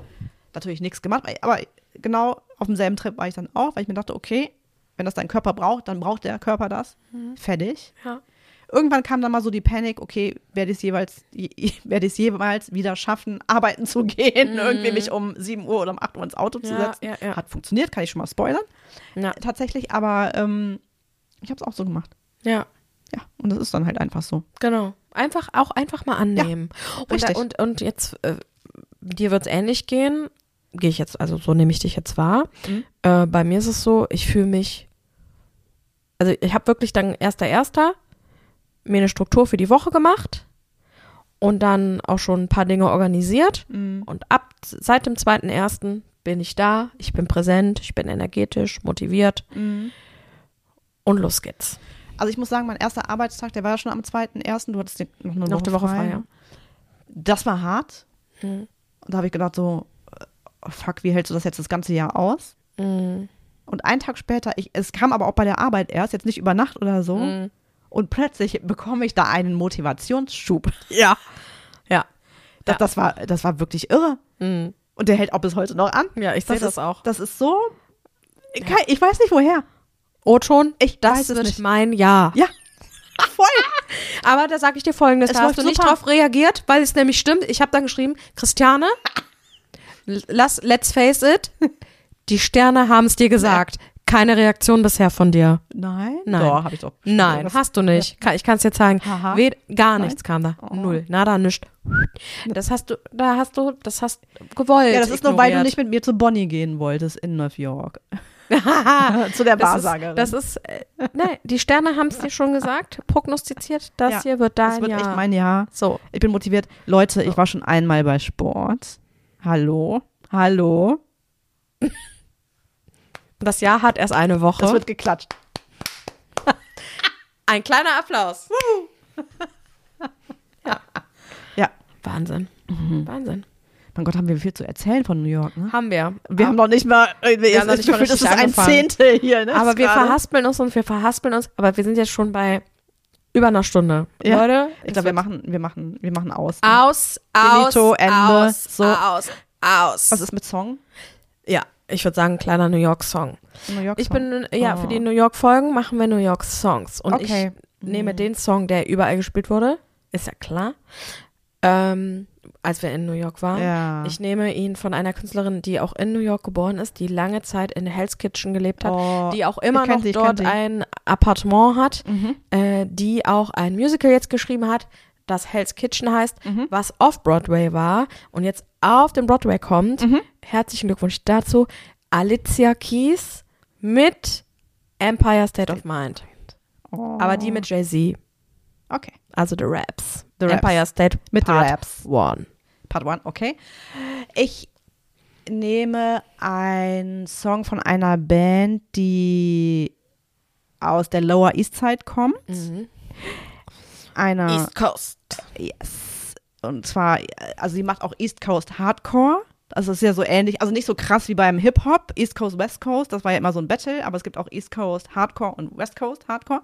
S1: Natürlich nichts gemacht, aber genau auf demselben Trip war ich dann auch, weil ich mir dachte, okay, wenn das dein Körper braucht, dann braucht der Körper das. Fertig.
S2: Ja.
S1: Irgendwann kam dann mal so die Panik, okay, werde ich es jeweils, werde ich jeweils wieder schaffen, arbeiten zu gehen, irgendwie mich um 7 Uhr oder um 8 Uhr ins Auto zu.
S2: Ja,
S1: setzen.
S2: ja, ja.
S1: Hat funktioniert, kann ich schon mal spoilern
S2: Ja.
S1: tatsächlich, aber ähm, ich habe es auch so gemacht.
S2: ja.
S1: Ja, und das ist dann halt einfach so.
S2: Genau. Einfach auch einfach mal annehmen. und,
S1: richtig.
S2: und, und jetzt, äh, dir wird es ähnlich gehen. Gehe ich jetzt, also so nehme ich dich jetzt wahr.
S1: Mhm.
S2: Äh, bei mir ist es so, ich fühle mich, also ich habe wirklich dann erster erster mir eine Struktur für die Woche gemacht und dann auch schon ein paar Dinge organisiert.
S1: Mhm.
S2: Und ab seit dem zweiten ersten bin ich da, ich bin präsent, ich bin energetisch, motiviert und los geht's.
S1: Also ich muss sagen, mein erster Arbeitstag, der war ja schon am 2.1., du hattest ja noch eine
S2: Noch
S1: Woche,
S2: Woche
S1: frei.
S2: frei, ja.
S1: Das war hart.
S2: Mhm.
S1: Und da habe ich gedacht so, oh, fuck, wie hältst du das jetzt das ganze Jahr aus?
S2: Mhm.
S1: Und einen Tag später, ich, es kam aber auch bei der Arbeit erst, jetzt nicht über Nacht oder so.
S2: Mhm.
S1: Und plötzlich bekomme ich da einen Motivationsschub.
S2: Ja. Ja.
S1: Das,
S2: Ja.
S1: das, war, das war wirklich irre.
S2: Mhm.
S1: Und der hält auch bis heute noch an.
S2: Ja, ich sehe das
S1: ist,
S2: auch.
S1: Das ist so. Ich, kann, ich weiß nicht woher.
S2: O-Ton,
S1: Ich
S2: das
S1: weiß es
S2: wird
S1: nicht.
S2: mein Jahr.
S1: Ja. Voll.
S2: Aber da sage ich dir folgendes,
S1: Es
S2: da hast du nicht
S1: super.
S2: drauf reagiert, weil es nämlich stimmt. Ich habe dann geschrieben, Christiane, lass, let's face it, die Sterne haben es dir gesagt. Keine Reaktion bisher von dir.
S1: Nein?
S2: Nein.
S1: Doch, habe ich doch.
S2: Nein,
S1: Das-
S2: hast du nicht. Kann, ich kann es dir zeigen.
S1: Haha.
S2: Wed- gar
S1: Nein.
S2: nichts kam da.
S1: Oh.
S2: Null. Nada, nichts. Das hast du, da hast du, das hast gewollt.
S1: Ja, das ist nur, weil du nicht mit mir zu Bonnie gehen wolltest in New York. zu der
S2: Das
S1: Wahrsagerin.
S2: ist, das ist, äh, ne, die Sterne haben es dir schon gesagt, prognostiziert, das
S1: Ja,
S2: hier wird dein
S1: das wird
S2: Jahr.
S1: echt mein Jahr.
S2: so,
S1: Ich bin motiviert. Leute, ich war schon einmal bei Sport. Hallo? Hallo?
S2: Das Jahr hat erst eine Woche.
S1: Das wird geklatscht.
S2: Ein kleiner Applaus.
S1: Ja.
S2: Wahnsinn.
S1: Mhm.
S2: Wahnsinn.
S1: Mein Gott, haben wir viel zu erzählen von New York, ne?
S2: Haben wir.
S1: Wir haben noch nicht mal, äh, wir
S2: haben noch nicht mal
S1: das ist ein. Zehntel hier, ne?
S2: aber wir
S1: gerade.
S2: verhaspeln uns und wir verhaspeln uns, aber wir sind jetzt schon bei über einer Stunde.
S1: Ja.
S2: Leute,
S1: Ich glaube, wir machen, wir machen, wir machen aus. Ne?
S2: aus, aus,
S1: Finito, Ende,
S2: aus,
S1: so.
S2: aus, aus.
S1: Was ist mit Song?
S2: Ja, ich würde sagen, kleiner New York Song.
S1: New York
S2: Ich bin, ja, für
S1: Oh.
S2: die New York Folgen machen wir New York Songs. Und
S1: Okay.
S2: ich nehme
S1: Mhm.
S2: den Song, der überall gespielt wurde, ist ja klar, ähm, als wir in New York waren.
S1: Ja.
S2: Ich nehme ihn von einer Künstlerin, die auch in New York geboren ist, die lange Zeit in Hell's Kitchen gelebt hat,
S1: oh.
S2: die auch immer noch
S1: sie,
S2: dort ein Appartement hat,
S1: Mhm.
S2: äh, die auch ein Musical jetzt geschrieben hat, das Hell's Kitchen heißt,
S1: Mhm.
S2: was off-Broadway war und jetzt auf den Broadway kommt.
S1: Mhm.
S2: Herzlichen Glückwunsch dazu. Alicia Keys mit Empire State of Mind.
S1: Oh.
S2: Aber die mit Jay-Z,
S1: Okay.
S2: also The Raps.
S1: The Raps.
S2: Empire State
S1: Mit
S2: Part
S1: Raps.
S2: One.
S1: Part one, okay. Ich nehme einen Song von einer Band, die aus der Lower East Side kommt. Einer,
S2: East Coast.
S1: yes. Und zwar, also sie macht auch East Coast Hardcore. Also es ist ja so ähnlich, also nicht so krass wie beim Hip-Hop, East Coast, West Coast, das war ja immer so ein Battle, aber es gibt auch East Coast Hardcore und West Coast Hardcore.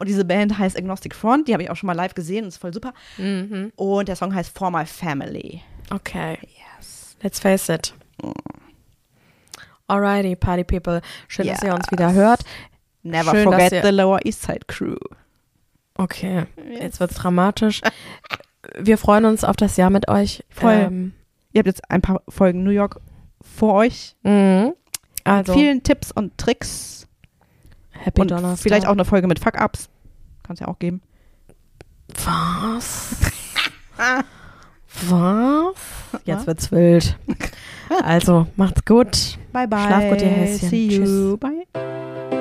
S1: Und diese Band heißt Agnostic Front, die habe ich auch schon mal live gesehen und ist voll super.
S2: Mhm.
S1: Und der Song heißt For My Family.
S2: Okay.
S1: Yes.
S2: Let's face it. Alrighty, Party People. Schön, dass ihr uns
S1: Yes.
S2: wieder hört.
S1: Never
S2: Schön,
S1: forget the Lower East Side Crew.
S2: Okay, jetzt wird's dramatisch. Wir freuen uns auf das Jahr mit euch.
S1: Voll.
S2: Ähm,
S1: Ihr habt jetzt ein paar Folgen New York vor euch.
S2: mhm. Also,
S1: Mit vielen Tipps und Tricks.
S2: Happy
S1: und
S2: Donnerstag.
S1: vielleicht auch eine Folge mit Fuck-Ups. Kann es ja auch geben.
S2: Was? Was? Jetzt wird's wild. Also, macht's gut.
S1: Bye bye.
S2: Schlaf gut, ihr Häschen.
S1: See you.
S2: Tschüss.
S1: Bye.